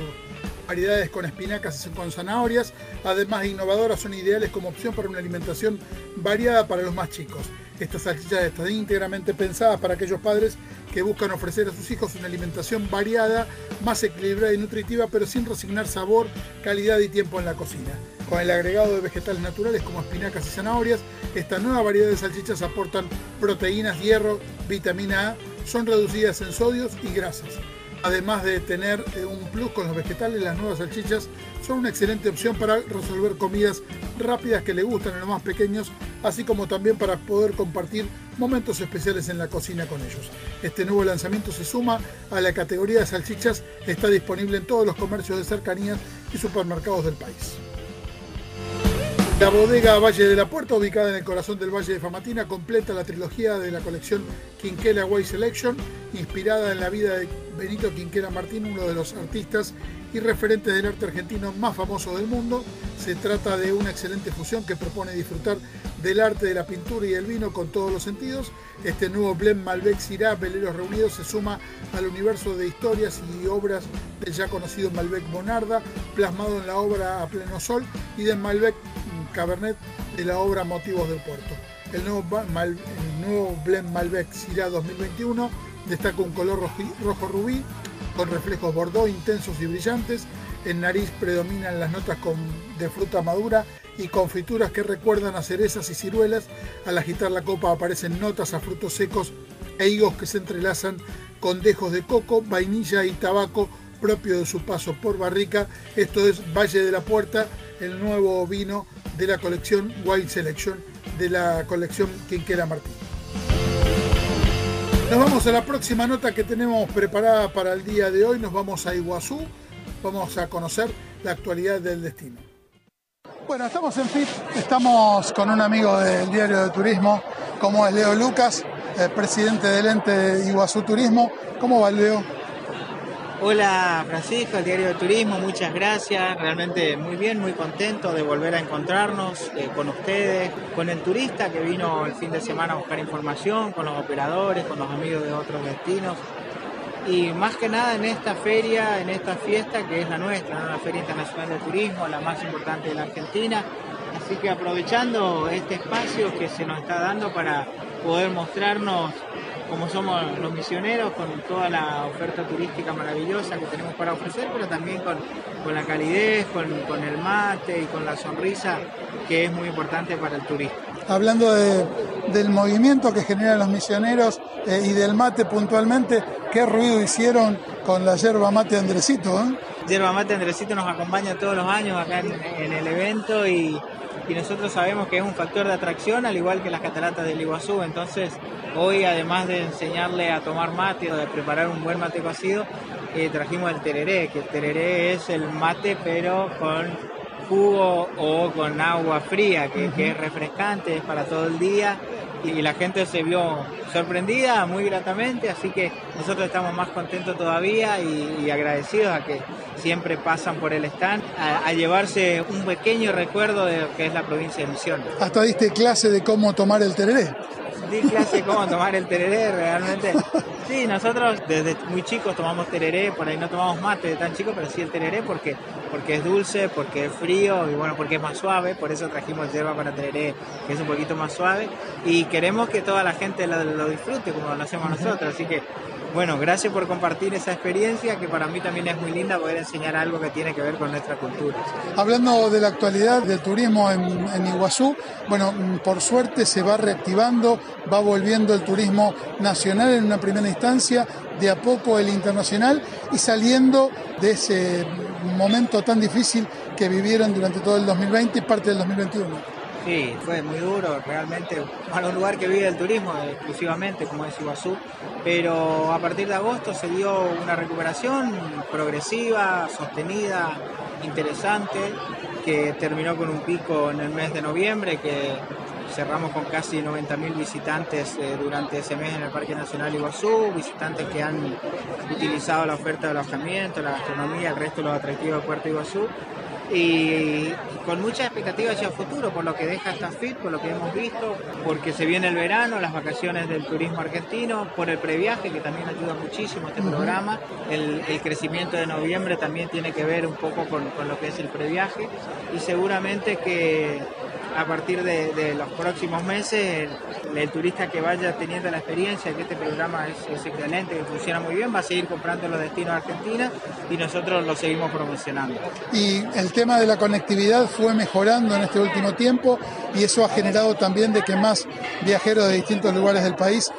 variedades con espinacas y con zanahorias, además de innovadoras, son ideales como opción para una alimentación variada para los más chicos. Estas salchichas están íntegramente pensadas para aquellos padres que buscan ofrecer a sus hijos una alimentación variada, más equilibrada y nutritiva, pero sin resignar sabor, calidad y tiempo en la cocina. Con el agregado de vegetales naturales como espinacas y zanahorias, esta nueva variedad de salchichas aportan proteínas, hierro, vitamina A, son reducidas en sodios y grasas. Además de tener eh, un plus con los vegetales, las nuevas salchichas son una excelente opción para resolver comidas rápidas que le gustan a los más pequeños, así como también para poder compartir momentos especiales en la cocina con ellos. Este nuevo lanzamiento se suma a la categoría de salchichas, está disponible en todos los comercios de cercanías y supermercados del país. La bodega Valle de la Puerta, ubicada en el corazón del Valle de Famatina, completa la trilogía de la colección Quinquela Way Selection, inspirada en la vida de Benito Quinquela Martín, uno de los artistas y referentes del arte argentino más famoso del mundo. Se trata de una excelente fusión que propone disfrutar del arte de la pintura y el vino con todos los sentidos. Este nuevo blend Malbec Syrah Veleros Reunidos se suma al universo de historias y obras del ya conocido Malbec Bonarda, plasmado en la obra A Pleno Sol, y del Malbec Cabernet de la obra Motivos del Puerto. El nuevo, blend Malbec Syrah 2021 destaca un color rojo rubí con reflejos bordeaux intensos y brillantes. En nariz predominan las notas de fruta madura y confituras que recuerdan a cerezas y ciruelas. Al agitar la copa aparecen notas a frutos secos e higos que se entrelazan con dejos de coco, vainilla y tabaco propio de su paso por barrica. Esto es Valle de la Puerta, el nuevo vino de la colección Wine Selection de la colección Quinquera Martín. Nos vamos a la próxima nota que tenemos preparada para el día de hoy. Nos vamos a Iguazú. Vamos a conocer la actualidad del destino. Bueno, estamos en FIT, estamos con un amigo del diario de turismo, como es Leo Lucas, el presidente del ente de Iguazú Turismo. ¿Cómo va Leo? Hola Francisco, el diario de turismo, muchas gracias, realmente muy bien, muy contento de volver a encontrarnos eh, con ustedes, con el turista que vino el fin de semana a buscar información, con los operadores, con los amigos de otros destinos. Y más que nada en esta feria, en esta fiesta que es la nuestra, la Feria Internacional de Turismo, la más importante de la Argentina. Así que aprovechando este espacio que se nos está dando para poder mostrarnos como somos los misioneros, con toda la oferta turística maravillosa que tenemos para ofrecer, pero también con, la calidez, con, el mate y con la sonrisa que es muy importante para el turista. Hablando del movimiento que generan los misioneros eh, y del mate puntualmente, ¿qué ruido hicieron con la yerba mate Andresito? Eh? Yerba mate Andresito nos acompaña todos los años acá en el evento y y nosotros sabemos que es un factor de atracción al igual que las cataratas del Iguazú. Entonces, hoy además de enseñarle a tomar mate o de preparar un buen mate cocido, eh, trajimos el tereré, que el tereré es el mate pero con jugo o con agua fría, que, que es refrescante, es para todo el día y la gente se vio sorprendida muy gratamente, así que nosotros estamos más contentos todavía y, agradecidos a que siempre pasan por el stand a, llevarse un pequeño recuerdo de lo que es la provincia de Misiones. Hasta diste clase de cómo tomar el tereré. Clase cómo tomar el tereré, realmente. Sí, nosotros desde muy chicos tomamos tereré, por ahí no tomamos mate de tan chico, pero sí el tereré porque, porque es dulce, porque es frío y bueno, porque es más suave, por eso trajimos yerba para tereré, que es un poquito más suave y queremos que toda la gente lo, disfrute como lo hacemos nosotros, así que bueno, gracias por compartir esa experiencia que para mí también es muy linda poder enseñar algo que tiene que ver con nuestra cultura. Hablando de la actualidad del turismo en, Iguazú, bueno, por suerte se va reactivando, va volviendo el turismo nacional en una primera instancia, de a poco el internacional y saliendo de ese momento tan difícil que vivieron durante todo el 2020 y parte del 2021. Sí, fue muy duro, realmente para un lugar que vive el turismo exclusivamente, como es Iguazú, pero a partir de agosto se dio una recuperación progresiva, sostenida, interesante, que terminó con un pico en el mes de noviembre, que cerramos con casi 90.000 visitantes eh, durante ese mes en el Parque Nacional Iguazú, visitantes que han utilizado la oferta de alojamiento, la gastronomía, el resto de los atractivos de Puerto Iguazú. Y con mucha expectativa hacia el futuro por lo que deja esta FIT, por lo que hemos visto, porque se viene el verano, las vacaciones del turismo argentino, por el previaje que también ayuda muchísimo este programa, el, crecimiento de noviembre también tiene que ver un poco con, con lo que es el previaje y seguramente que a partir de, los próximos meses el, turista que vaya teniendo la experiencia de que este programa es, excelente, que funciona muy bien, va a seguir comprando los destinos a Argentina y nosotros lo seguimos promocionando. Y el tema de la conectividad fue mejorando en este último tiempo y eso ha generado también de que más viajeros de distintos lugares del país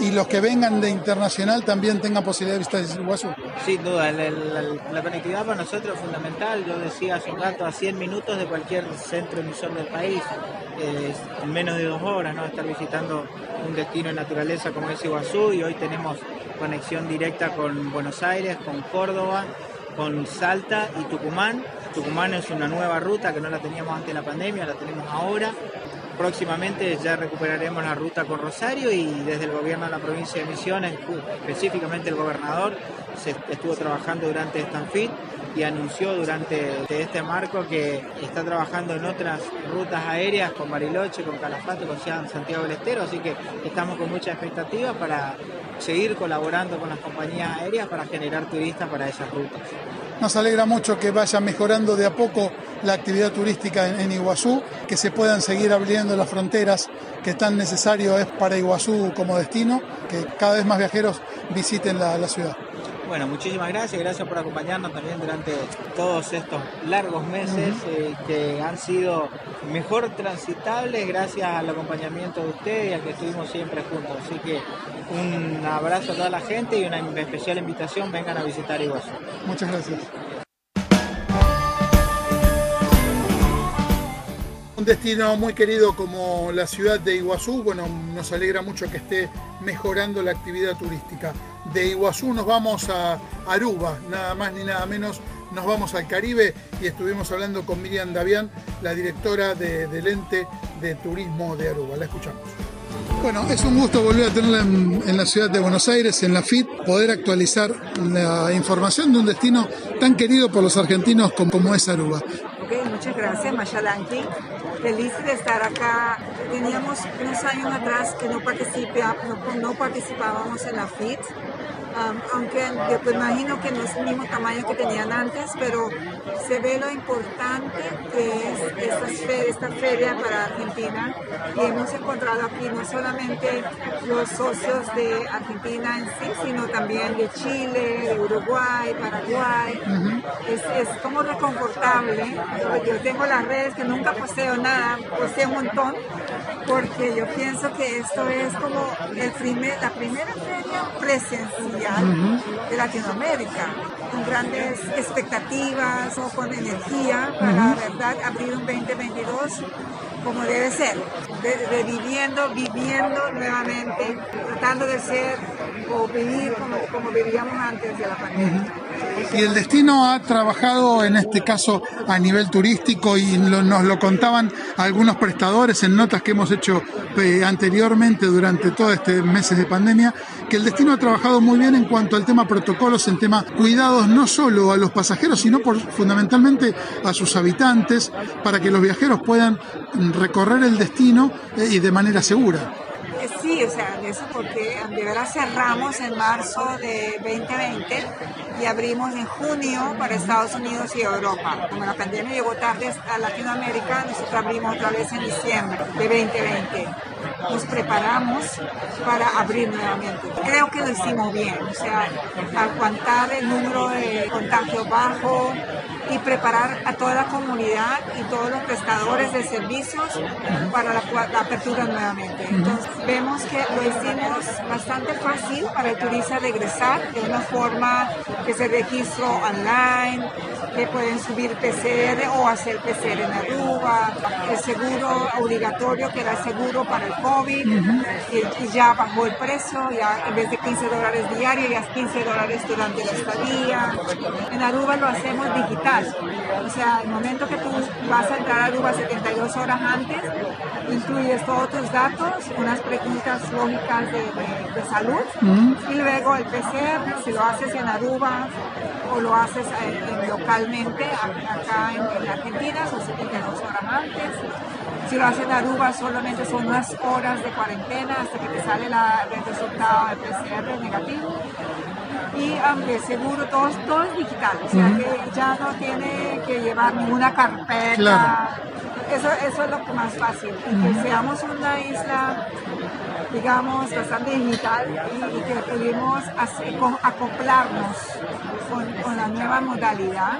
y los que vengan de internacional también tengan posibilidad de visitar Iguazú. Sin duda, la conectividad para nosotros es fundamental. Yo decía hace un rato, a 100 minutos de cualquier centro emisor del país, en menos de dos horas, ¿no? estar visitando un destino de naturaleza como es Iguazú y hoy tenemos conexión directa con Buenos Aires, con Córdoba, con Salta y Tucumán. Tucumán es una nueva ruta que no la teníamos antes de la pandemia, la tenemos ahora próximamente ya recuperaremos la ruta con Rosario y desde el gobierno de la provincia de Misiones, específicamente el gobernador, se estuvo trabajando durante Stanfit y anunció durante este marco que está trabajando en otras rutas aéreas con Bariloche, con Calafate, con Santiago del Estero, así que estamos con mucha expectativa para seguir colaborando con las compañías aéreas para generar turistas para esas rutas. Nos alegra mucho que vaya mejorando de a poco la actividad turística en, Iguazú, que se puedan seguir abriendo las fronteras que tan necesario es para Iguazú como destino, que cada vez más viajeros visiten la ciudad. Bueno, muchísimas gracias, gracias por acompañarnos también durante todos estos largos meses eh, que han sido mejor transitables gracias al acompañamiento de usted y al que estuvimos siempre juntos. Así que un abrazo a toda la gente y una especial invitación, vengan a visitar Iguazú. Muchas gracias. Un destino muy querido como la ciudad de Iguazú, bueno, nos alegra mucho que esté mejorando la actividad turística. De Iguazú nos vamos a Aruba, nada más ni nada menos, nos vamos al Caribe y estuvimos hablando con Miriam Davián, la directora del ente de turismo de Aruba. La escuchamos. Bueno, es un gusto volver a tenerla en, la ciudad de Buenos Aires, en la FIT, poder actualizar la información de un destino tan querido por los argentinos como, como es Aruba. Muchas gracias, Machalanqui feliz de estar acá. Teníamos unos años atrás que no, no, no participábamos en la FIT aunque yo pues, imagino que no es el mismo tamaño que tenían antes, pero se ve lo importante que es esta feria, para Argentina y hemos encontrado aquí no solamente los socios de Argentina en sí, sino también de Chile, de Uruguay, Paraguay. es, como reconfortable. Yo tengo las redes que nunca poseo nada, poseo un montón, porque yo pienso que esto es como el primer, la primera feria presencial de Latinoamérica, con grandes expectativas o con energía para, verdad, abrir un 2022 como debe ser, reviviendo, viviendo nuevamente, tratando de ser o vivir como, como vivíamos antes de la pandemia. Y el destino ha trabajado en este caso a nivel turístico y nos lo contaban algunos prestadores en notas que hemos hecho eh, anteriormente durante todos estos meses de pandemia, que el destino ha trabajado muy bien en cuanto al tema protocolos, en tema cuidados no solo a los pasajeros, sino por, fundamentalmente a sus habitantes, para que los viajeros puedan recorrer el destino eh, y de manera segura. Sí, o sea, eso porque de verdad cerramos en marzo de 2020 y abrimos en junio para Estados Unidos y Europa. Como la pandemia llegó tarde a Latinoamérica, nosotros abrimos otra vez en diciembre de 2020. Nos preparamos para abrir nuevamente. Creo que lo hicimos bien, o sea, aguantar el número de contagios bajo, y preparar a toda la comunidad y todos los prestadores de servicios para la, apertura nuevamente. Entonces vemos que lo hicimos bastante fácil para el turista regresar de una forma que se registró online, que pueden subir PCR o hacer PCR en Aruba, el seguro obligatorio que era seguro para el COVID COVID y, ya bajó el precio, ya en vez de 15 dólares diario, ya es 15 dólares durante la estadía. En Aruba lo hacemos digital, o sea, el momento que tú vas a entrar a Aruba 72 horas antes, incluyes todos tus datos, unas preguntas lógicas de, salud y luego el PCR, si lo haces en Aruba o lo haces eh, localmente acá en, Argentina, son 72 horas antes. Si lo haces en Aruba solamente son unas horas de cuarentena hasta que te sale el resultado del PCR negativo y aunque seguro todo, todo es digital, o sea que ya no tiene que llevar ninguna carpeta. Eso, eso es lo que más fácil, y que seamos una isla, digamos, bastante digital y, que pudimos acoplarnos con, con la nueva modalidad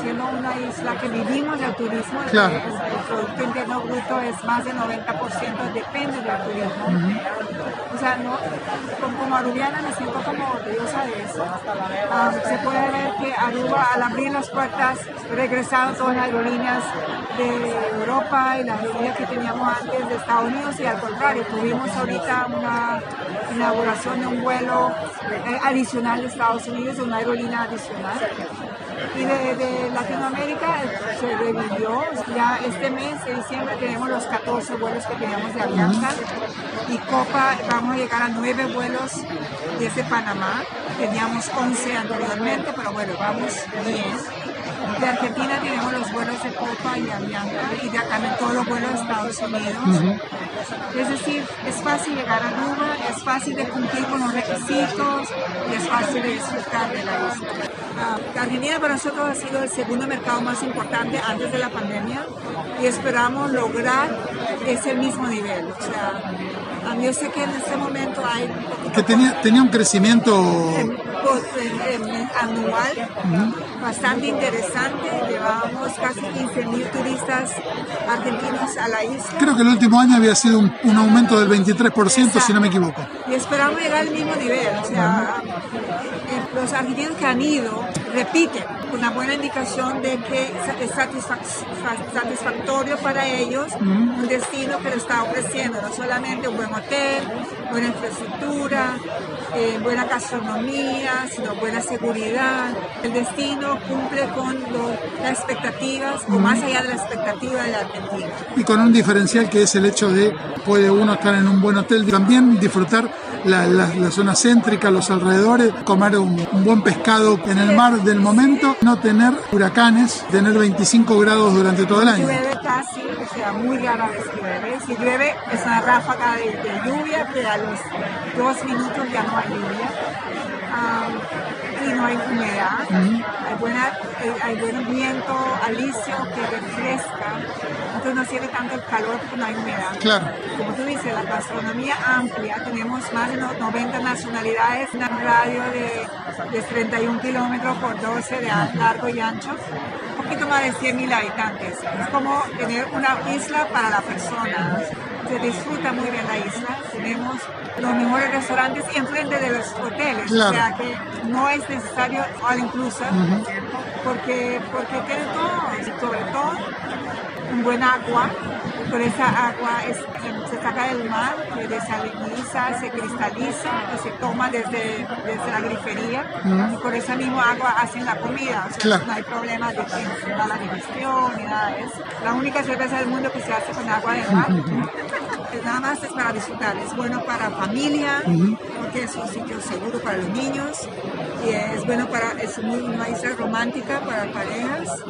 siendo una isla que vivimos del turismo, el, Producto Interno Bruto es más del 90% depende del turismo. O sea, no, como, arubiana me siento como orgullosa de eso. se puede ver que Aruba, al abrir las puertas, regresaron todas las aerolíneas de Europa y las aerolíneas que teníamos antes de Estados Unidos y al contrario, tuvimos ahorita una inauguración de un vuelo eh, adicional de Estados Unidos, una aerolínea adicional y de, Latinoamérica se revivió. Ya este mes de diciembre tenemos los 14 vuelos que teníamos de Avianca y Copa vamos a llegar a 9 vuelos desde Panamá. Teníamos 11 anteriormente, pero bueno, vamos bien. De Argentina tenemos los vuelos de Copa y Avianca y de acá todos los vuelos de Estados Unidos. Es decir, es fácil llegar a Aruba, es fácil de cumplir con los requisitos y es fácil de disfrutar de la isla. Uh, Argentina para nosotros ha sido el segundo mercado más importante antes de la pandemia y esperamos lograr ese mismo nivel. O sea, yo sé que en este momento hay... Que tenía, tenía un crecimiento... anual bastante interesante. Llevamos casi 15 mil turistas argentinos a la isla. Creo que el último año había sido un, aumento del 23%, si no me equivoco. Y esperamos llegar al mismo nivel. O sea, eh, los argentinos que han ido repiten una buena indicación de que es satisfactorio para ellos un destino que lo está ofreciendo, no solamente un buen hotel, buena infraestructura, eh, buena gastronomía, sino buena seguridad. El destino cumple con las expectativas o más allá de la expectativa de la Argentina. Y con un diferencial que es el hecho de puede uno estar en un buen hotel, también disfrutar la, la, zona céntrica, los alrededores, comer un, buen pescado en el mar del momento, no tener huracanes, tener 25 grados durante todo el año. Llueve casi, o sea, muy rara vez llueve. Si llueve es una ráfaga de, lluvia, pero a los dos minutos ya no hay lluvia. y no hay humedad, hay, buena, eh, hay, buen viento alisio que refresca, entonces no siente tanto el calor porque no hay humedad. Claro. Como tú dices, la gastronomía amplia, tenemos más de 90 nacionalidades, un radio de, de 31 kilómetros por 12 de largo y ancho, un poquito más de 100.000 habitantes. Es como tener una isla para la persona se disfruta muy bien la isla. Tenemos los mejores restaurantes enfrente de los hoteles. O sea que no es necesario all inclusive porque, porque tiene todo, sobre todo un buen agua. Por esa agua se saca del mar, se desaliniza, se cristaliza y se toma desde, desde la grifería. Y por esa misma agua hacen la comida. O sea, no hay problema de que la digestión ni nada de eso. La única cerveza del mundo que se hace con agua de mar. nada más es para disfrutar, es bueno para familia, porque es un sitio seguro para los niños, y es bueno para, es muy, una isla romántica para parejas.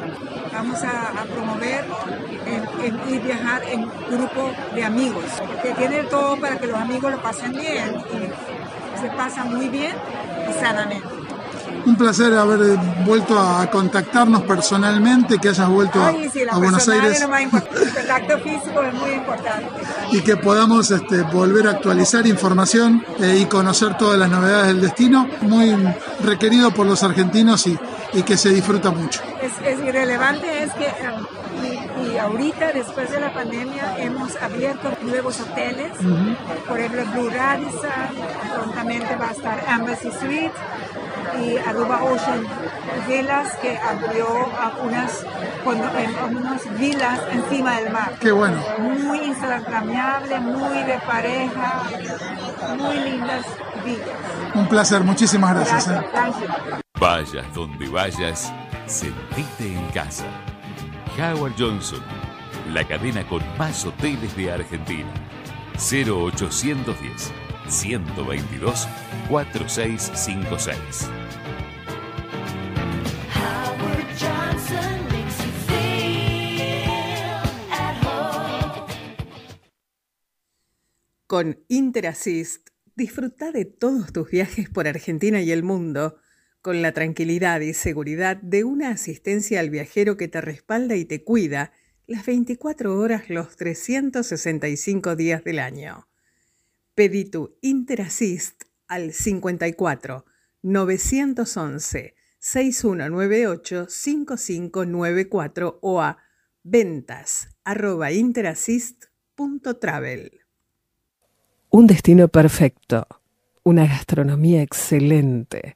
Vamos a, promover y viajar en grupo de amigos, que tiene todo para que los amigos lo pasen bien y se pasa muy bien y sanamente un placer haber vuelto a contactarnos personalmente, que hayas vuelto a, Buenos Aires. el contacto físico es muy importante. Y que podamos este, volver a actualizar información eh, y conocer todas las novedades del destino, muy requerido por los argentinos y, y que se disfruta mucho. Es, irrelevante es que, y, ahorita, después de la pandemia, hemos abierto nuevos hoteles. Por ejemplo, Blue Radisson, prontamente va a estar Embassy Suite y Aruba Ocean Villas que abrió unas, unas villas encima del mar. Qué bueno. Muy instagramable, muy de pareja, muy lindas villas. Un placer, muchísimas gracias. ¿eh? Vayas donde vayas, sentite en casa. Howard Johnson, la cadena con más hoteles de Argentina. 0810 122 4656. Con Interassist, disfruta de todos tus viajes por Argentina y el mundo con la tranquilidad y seguridad de una asistencia al viajero que te respalda y te cuida las 24 horas los 365 días del año. Pedí tu Interassist al 54 911 6198 5594 o a ventas arroba. Un destino perfecto, una gastronomía excelente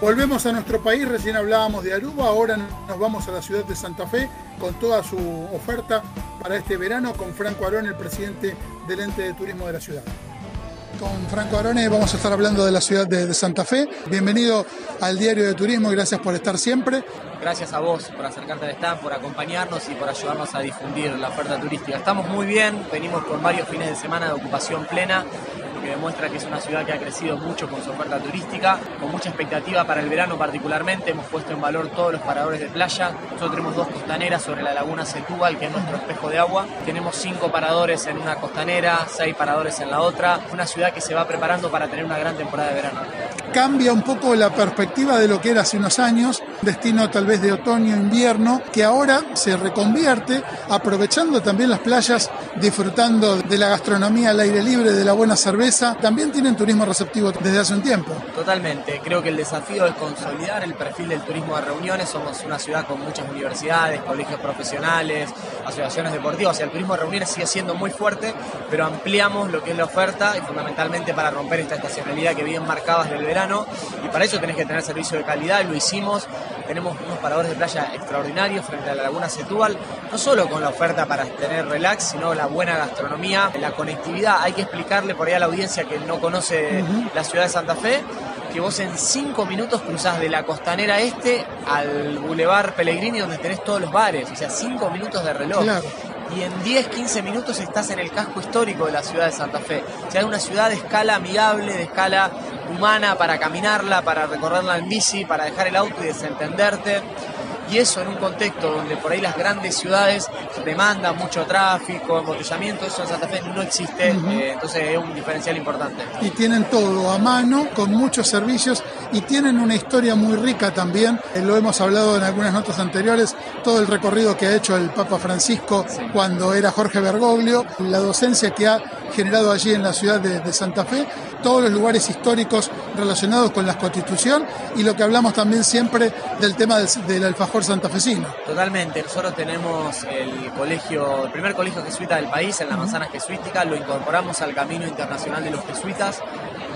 Volvemos a nuestro país, recién hablábamos de Aruba, ahora nos vamos a la ciudad de Santa Fe con toda su oferta para este verano con Franco Arón, el presidente del ente de turismo de la ciudad. Con Franco Arone vamos a estar hablando de la ciudad de, Santa Fe. Bienvenido al Diario de Turismo y gracias por estar siempre. Gracias a vos por acercarte al stand, por acompañarnos y por ayudarnos a difundir la oferta turística. Estamos muy bien, venimos con varios fines de semana de ocupación plena que demuestra que es una ciudad que ha crecido mucho con su oferta turística, con mucha expectativa para el verano particularmente. Hemos puesto en valor todos los paradores de playa. Nosotros tenemos dos costaneras sobre la laguna Setúbal, que es nuestro espejo de agua. Tenemos cinco paradores en una costanera, seis paradores en la otra. Una ciudad que se va preparando para tener una gran temporada de verano. Cambia un poco la perspectiva de lo que era hace unos años, destino tal vez de otoño, invierno, que ahora se reconvierte aprovechando también las playas, disfrutando de la gastronomía al aire libre, de la buena cerveza también tienen turismo receptivo desde hace un tiempo. Totalmente, creo que el desafío es consolidar el perfil del turismo de reuniones. Somos una ciudad con muchas universidades, colegios profesionales, asociaciones deportivas. O sea, el turismo de reuniones sigue siendo muy fuerte, pero ampliamos lo que es la oferta y fundamentalmente para romper esta estacionalidad que bien marcabas del verano. Y para eso tenés que tener servicio de calidad, lo hicimos. Tenemos unos paradores de playa extraordinarios frente a la laguna Setúbal, no solo con la oferta para tener relax, sino la buena gastronomía, la conectividad. Hay que explicarle por ahí a la audiencia que no conoce la ciudad de Santa Fe, que vos en cinco minutos cruzás de la costanera este al Boulevard Pellegrini donde tenés todos los bares, o sea, cinco minutos de reloj. Y en 10, 15 minutos estás en el casco histórico de la ciudad de Santa Fe. O sea, es una ciudad de escala amigable, de escala humana para caminarla, para recorrerla en bici, para dejar el auto y desentenderte y eso en un contexto donde por ahí las grandes ciudades demandan mucho tráfico, embotellamiento, eso en Santa Fe no existe, eh, entonces es un diferencial importante. Y tienen todo a mano, con muchos servicios y tienen una historia muy rica también, eh, lo hemos hablado en algunas notas anteriores, todo el recorrido que ha hecho el Papa Francisco cuando era Jorge Bergoglio, la docencia que ha generado allí en la ciudad de, Santa Fe, todos los lugares históricos relacionados con la Constitución y lo que hablamos también siempre del tema del, alfajor santafesino. Totalmente, nosotros tenemos el colegio, el primer colegio jesuita del país en la manzana jesuítica, lo incorporamos al Camino Internacional de los Jesuitas.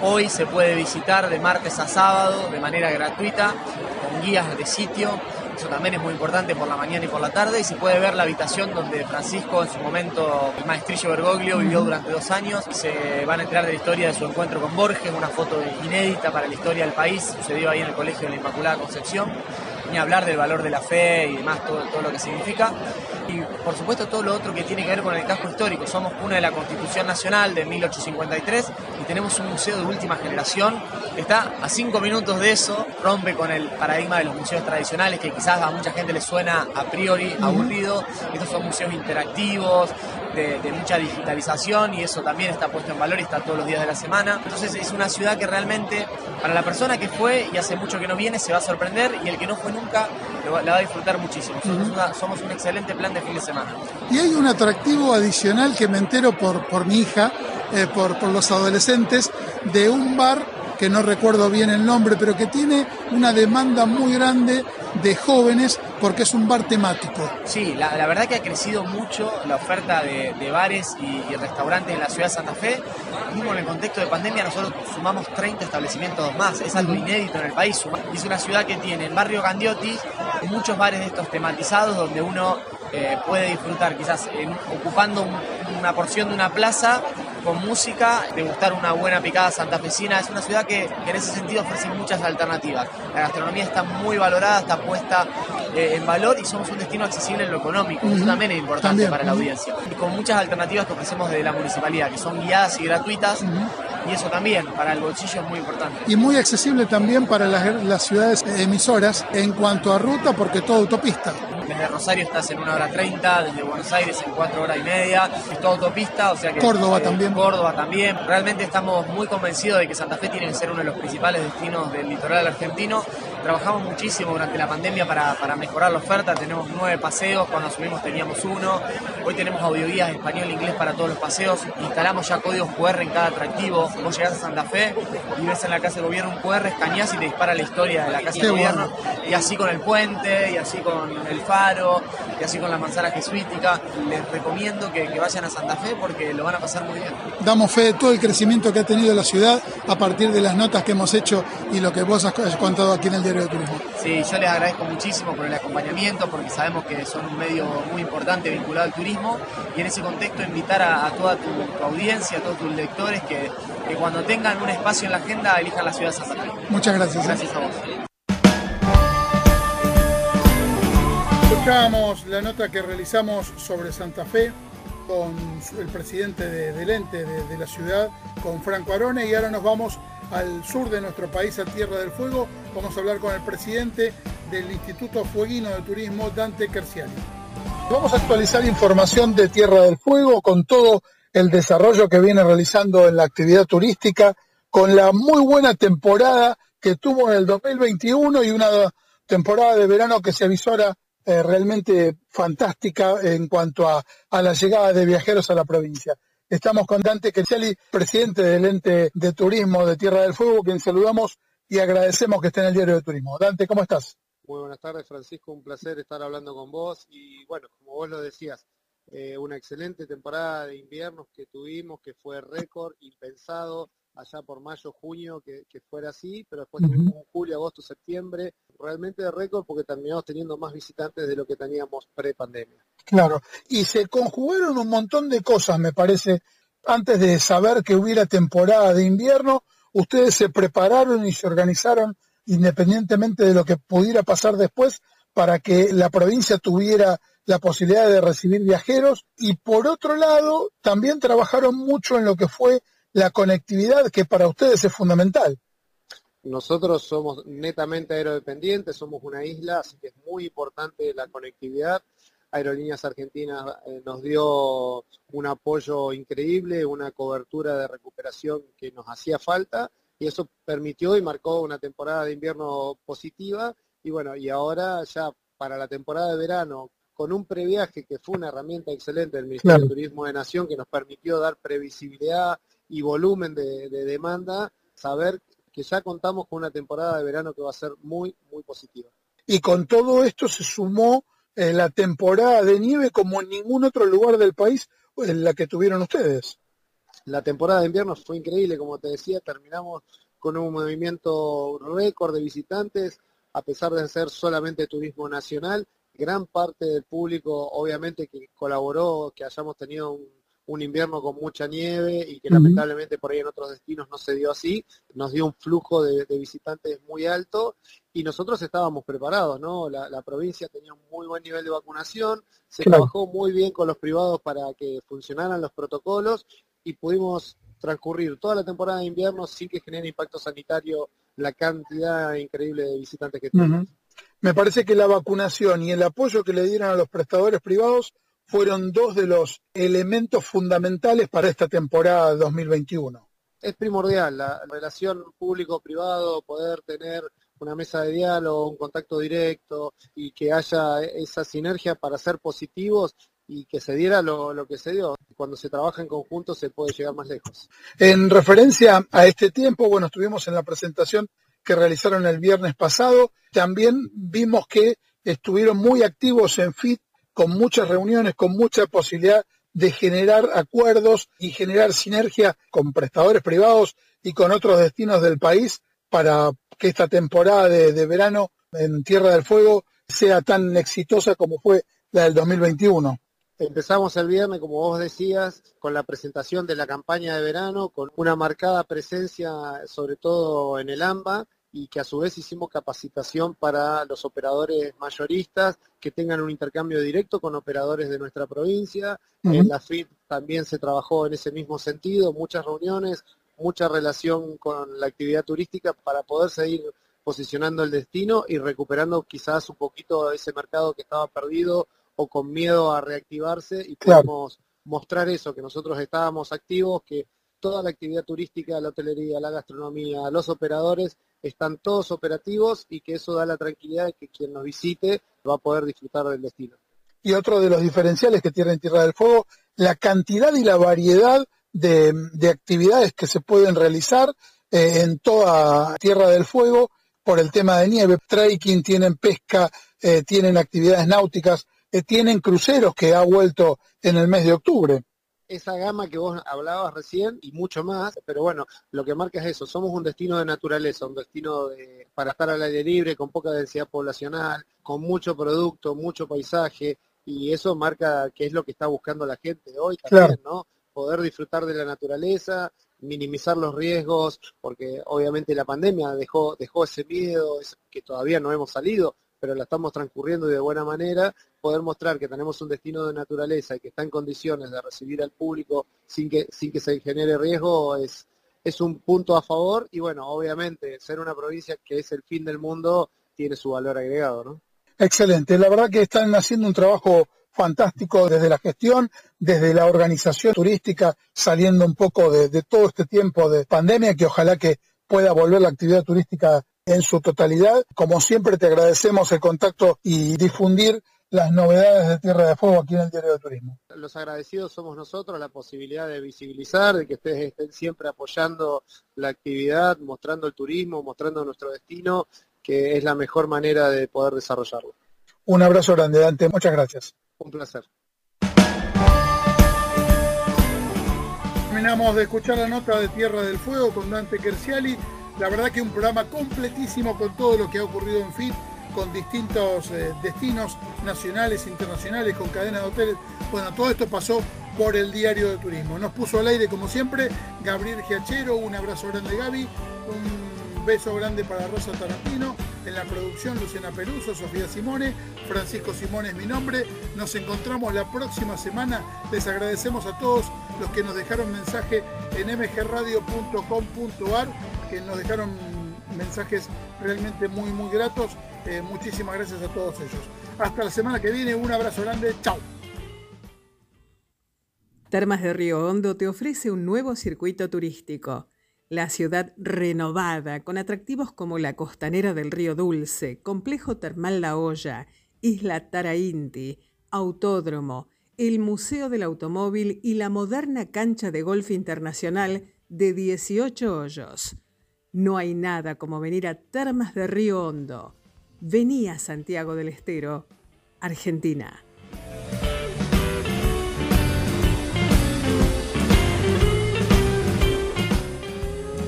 Hoy se puede visitar de martes a sábado de manera gratuita con guías de sitio eso también es muy importante por la mañana y por la tarde. Y se puede ver la habitación donde Francisco, en su momento, el maestrillo Bergoglio, vivió durante dos años. Se van a enterar de la historia de su encuentro con Borges, una foto inédita para la historia del país. Sucedió ahí en el Colegio de la Inmaculada Concepción ni hablar del valor de la fe y demás, todo, todo lo que significa. Y por supuesto todo lo otro que tiene que ver con el casco histórico. Somos una de la Constitución Nacional de 1853 y tenemos un museo de última generación que está a cinco minutos de eso, rompe con el paradigma de los museos tradicionales que quizás a mucha gente le suena a priori aburrido. Estos son museos interactivos, de, de, mucha digitalización y eso también está puesto en valor y está todos los días de la semana. Entonces es una ciudad que realmente para la persona que fue y hace mucho que no viene se va a sorprender y el que no fue nunca la va a disfrutar muchísimo. Somos, una, somos un excelente plan de fin de semana. Y hay un atractivo adicional que me entero por, por mi hija, eh, por, por los adolescentes, de un bar que no recuerdo bien el nombre, pero que tiene una demanda muy grande de jóvenes porque es un bar temático. Sí, la, la verdad que ha crecido mucho la oferta de, de bares y, y, restaurantes en la ciudad de Santa Fe. Mismo en el contexto de pandemia nosotros sumamos 30 establecimientos más, es algo inédito en el país. Es una ciudad que tiene en barrio Gandiotti muchos bares de estos tematizados donde uno eh, puede disfrutar quizás en, ocupando un, una porción de una plaza con música, degustar una buena picada santafesina. Es una ciudad que, que, en ese sentido ofrece muchas alternativas. La gastronomía está muy valorada, está puesta eh, en valor y somos un destino accesible en lo económico. Uh -huh. Eso también es importante también. para la audiencia. Y con muchas alternativas que ofrecemos desde la municipalidad, que son guiadas y gratuitas. Uh -huh. Y eso también, para el bolsillo es muy importante. Y muy accesible también para las, las ciudades emisoras en cuanto a ruta, porque todo autopista. Desde Rosario estás en una hora treinta, desde Buenos Aires en cuatro horas y media, es todo autopista, o sea que... Córdoba eh, también. Córdoba también. Realmente estamos muy convencidos de que Santa Fe tiene que ser uno de los principales destinos del litoral argentino. Trabajamos muchísimo durante la pandemia para, para mejorar la oferta, tenemos nueve paseos, cuando subimos teníamos uno, hoy tenemos audioguías español e inglés para todos los paseos, instalamos ya códigos QR en cada atractivo, vos llegás a Santa Fe y ves en la Casa de Gobierno un QR, escaneás y te dispara la historia de la Casa de Gobierno, bueno. y así con el puente, y así con el faro, y así con la manzana jesuítica. Les recomiendo que, que, vayan a Santa Fe porque lo van a pasar muy bien. Damos fe de todo el crecimiento que ha tenido la ciudad a partir de las notas que hemos hecho y lo que vos has contado aquí en el Diario de Turismo. Sí, yo les agradezco muchísimo por el acompañamiento porque sabemos que son un medio muy importante vinculado al turismo y en ese contexto invitar a, a toda tu, tu, audiencia, a todos tus lectores que, que, cuando tengan un espacio en la agenda elijan la ciudad de Santa Fe. Muchas gracias. Gracias a vos. Escuchábamos la nota que realizamos sobre Santa Fe con el presidente de, del ente de, de, la ciudad, con Franco Arone, y ahora nos vamos al sur de nuestro país, a Tierra del Fuego. Vamos a hablar con el presidente del Instituto Fueguino de Turismo, Dante Kerciani. Vamos a actualizar información de Tierra del Fuego con todo el desarrollo que viene realizando en la actividad turística, con la muy buena temporada que tuvo en el 2021 y una temporada de verano que se avisora eh, realmente fantástica en cuanto a, a, la llegada de viajeros a la provincia. Estamos con Dante Quetzali, presidente del ente de turismo de Tierra del Fuego, quien saludamos y agradecemos que esté en el diario de turismo. Dante, ¿cómo estás? Muy buenas tardes, Francisco. Un placer estar hablando con vos. Y bueno, como vos lo decías, eh, una excelente temporada de inviernos que tuvimos, que fue récord, impensado, allá por mayo, junio, que, que fuera así, pero después uh -huh. tuvimos julio, agosto, septiembre, realmente de récord porque terminamos teniendo más visitantes de lo que teníamos pre-pandemia. Claro, y se conjugaron un montón de cosas, me parece, antes de saber que hubiera temporada de invierno, ustedes se prepararon y se organizaron independientemente de lo que pudiera pasar después para que la provincia tuviera la posibilidad de recibir viajeros y por otro lado también trabajaron mucho en lo que fue la conectividad que para ustedes es fundamental. Nosotros somos netamente aerodependientes, somos una isla, así que es muy importante la conectividad. Aerolíneas Argentinas eh, nos dio un apoyo increíble, una cobertura de recuperación que nos hacía falta y eso permitió y marcó una temporada de invierno positiva y bueno, y ahora ya para la temporada de verano con un previaje que fue una herramienta excelente del Ministerio claro. de Turismo de Nación que nos permitió dar previsibilidad y volumen de, de demanda, saber que ya contamos con una temporada de verano que va a ser muy, muy positiva. Y con todo esto se sumó eh, la temporada de nieve como en ningún otro lugar del país en la que tuvieron ustedes. La temporada de invierno fue increíble, como te decía, terminamos con un movimiento récord de visitantes, a pesar de ser solamente turismo nacional. Gran parte del público, obviamente, que colaboró, que hayamos tenido un un invierno con mucha nieve y que uh -huh. lamentablemente por ahí en otros destinos no se dio así, nos dio un flujo de, de visitantes muy alto y nosotros estábamos preparados, ¿no? La, la, provincia tenía un muy buen nivel de vacunación, se claro. trabajó muy bien con los privados para que funcionaran los protocolos y pudimos transcurrir toda la temporada de invierno sin que genere impacto sanitario la cantidad increíble de visitantes que. Uh -huh. Me parece que la vacunación y el apoyo que le dieron a los prestadores privados fueron dos de los elementos fundamentales para esta temporada 2021. Es primordial la relación público-privado, poder tener una mesa de diálogo, un contacto directo y que haya esa sinergia para ser positivos y que se diera lo, que se dio. Cuando se trabaja en conjunto se puede llegar más lejos. En referencia a este tiempo, bueno, estuvimos en la presentación que realizaron el viernes pasado. También vimos que estuvieron muy activos en FIT, con muchas reuniones, con mucha posibilidad de generar acuerdos y generar sinergia con prestadores privados y con otros destinos del país para que esta temporada de, verano en Tierra del Fuego sea tan exitosa como fue la del 2021. Empezamos el viernes, como vos decías, con la presentación de la campaña de verano, con una marcada presencia sobre todo en el AMBA y que a su vez hicimos capacitación para los operadores mayoristas que tengan un intercambio directo con operadores de nuestra provincia. En la FIT también se trabajó en ese mismo sentido, muchas reuniones, mucha relación con la actividad turística para poder seguir posicionando el destino y recuperando quizás un poquito ese mercado que estaba perdido o con miedo a reactivarse y podemos mostrar eso, que nosotros estábamos activos, que toda la actividad turística, la hotelería, la gastronomía, los operadores están todos operativos y que eso da la tranquilidad de que quien nos visite va a poder disfrutar del destino. Y otro de los diferenciales que tiene Tierra del Fuego, la cantidad y la variedad de, actividades que se pueden realizar eh, en toda Tierra del Fuego por el tema de nieve. Trekking, tienen pesca, eh, tienen actividades náuticas, tienen cruceros que ha vuelto en el mes de octubre. Esa gama que vos hablabas recién y mucho más, pero bueno, lo que marca es eso, somos un destino de naturaleza, un destino de, para estar al aire libre, con poca densidad poblacional, con mucho producto, mucho paisaje, y eso marca que es lo que está buscando la gente hoy también, ¿no? Poder disfrutar de la naturaleza, minimizar los riesgos, porque obviamente la pandemia dejó, dejó ese miedo que todavía no hemos salido, pero la estamos transcurriendo de buena manera, poder mostrar que tenemos un destino de naturaleza y que está en condiciones de recibir al público sin que, sin que se genere riesgo es, es un punto a favor y bueno, obviamente ser una provincia que es el fin del mundo tiene su valor agregado, ¿no? Excelente, la verdad que están haciendo un trabajo fantástico desde la gestión, desde la organización turística, saliendo un poco de, de todo este tiempo de pandemia, que ojalá que pueda volver la actividad turística en su totalidad. Como siempre te agradecemos el contacto y difundir las novedades de Tierra de Fuego aquí en el Diario de Turismo. Los agradecidos somos nosotros, la posibilidad de visibilizar, de que ustedes estén siempre apoyando la actividad, mostrando el turismo, mostrando nuestro destino, que es la mejor manera de poder desarrollarlo. Un abrazo grande, Dante. Muchas gracias. Un placer. Terminamos de escuchar la nota de Tierra del Fuego con Dante Kerciali la verdad que un programa completísimo con todo lo que ha ocurrido en FIT, con distintos eh, destinos nacionales, internacionales, con cadenas de hoteles. Bueno, todo esto pasó por el diario de turismo. Nos puso al aire como siempre Gabriel Giachero, un abrazo grande Gaby, un beso grande para Rosa Tarantino, en la producción Luciana Peruso, Sofía Simone, Francisco Simone es mi nombre. Nos encontramos la próxima semana. Les agradecemos a todos los que nos dejaron mensaje en mgradio.com.ar que nos dejaron mensajes realmente muy, muy gratos. Eh, muchísimas gracias a todos ellos. Hasta la semana que viene, un abrazo grande, chao. Termas de Río Hondo te ofrece un nuevo circuito turístico. La ciudad renovada, con atractivos como la costanera del Río Dulce, Complejo Termal La Olla, Isla Tarainti, Autódromo, el Museo del Automóvil y la moderna cancha de golf internacional de 18 hoyos. No hay nada como venir a Termas de Río Hondo. Vení a Santiago del Estero, Argentina.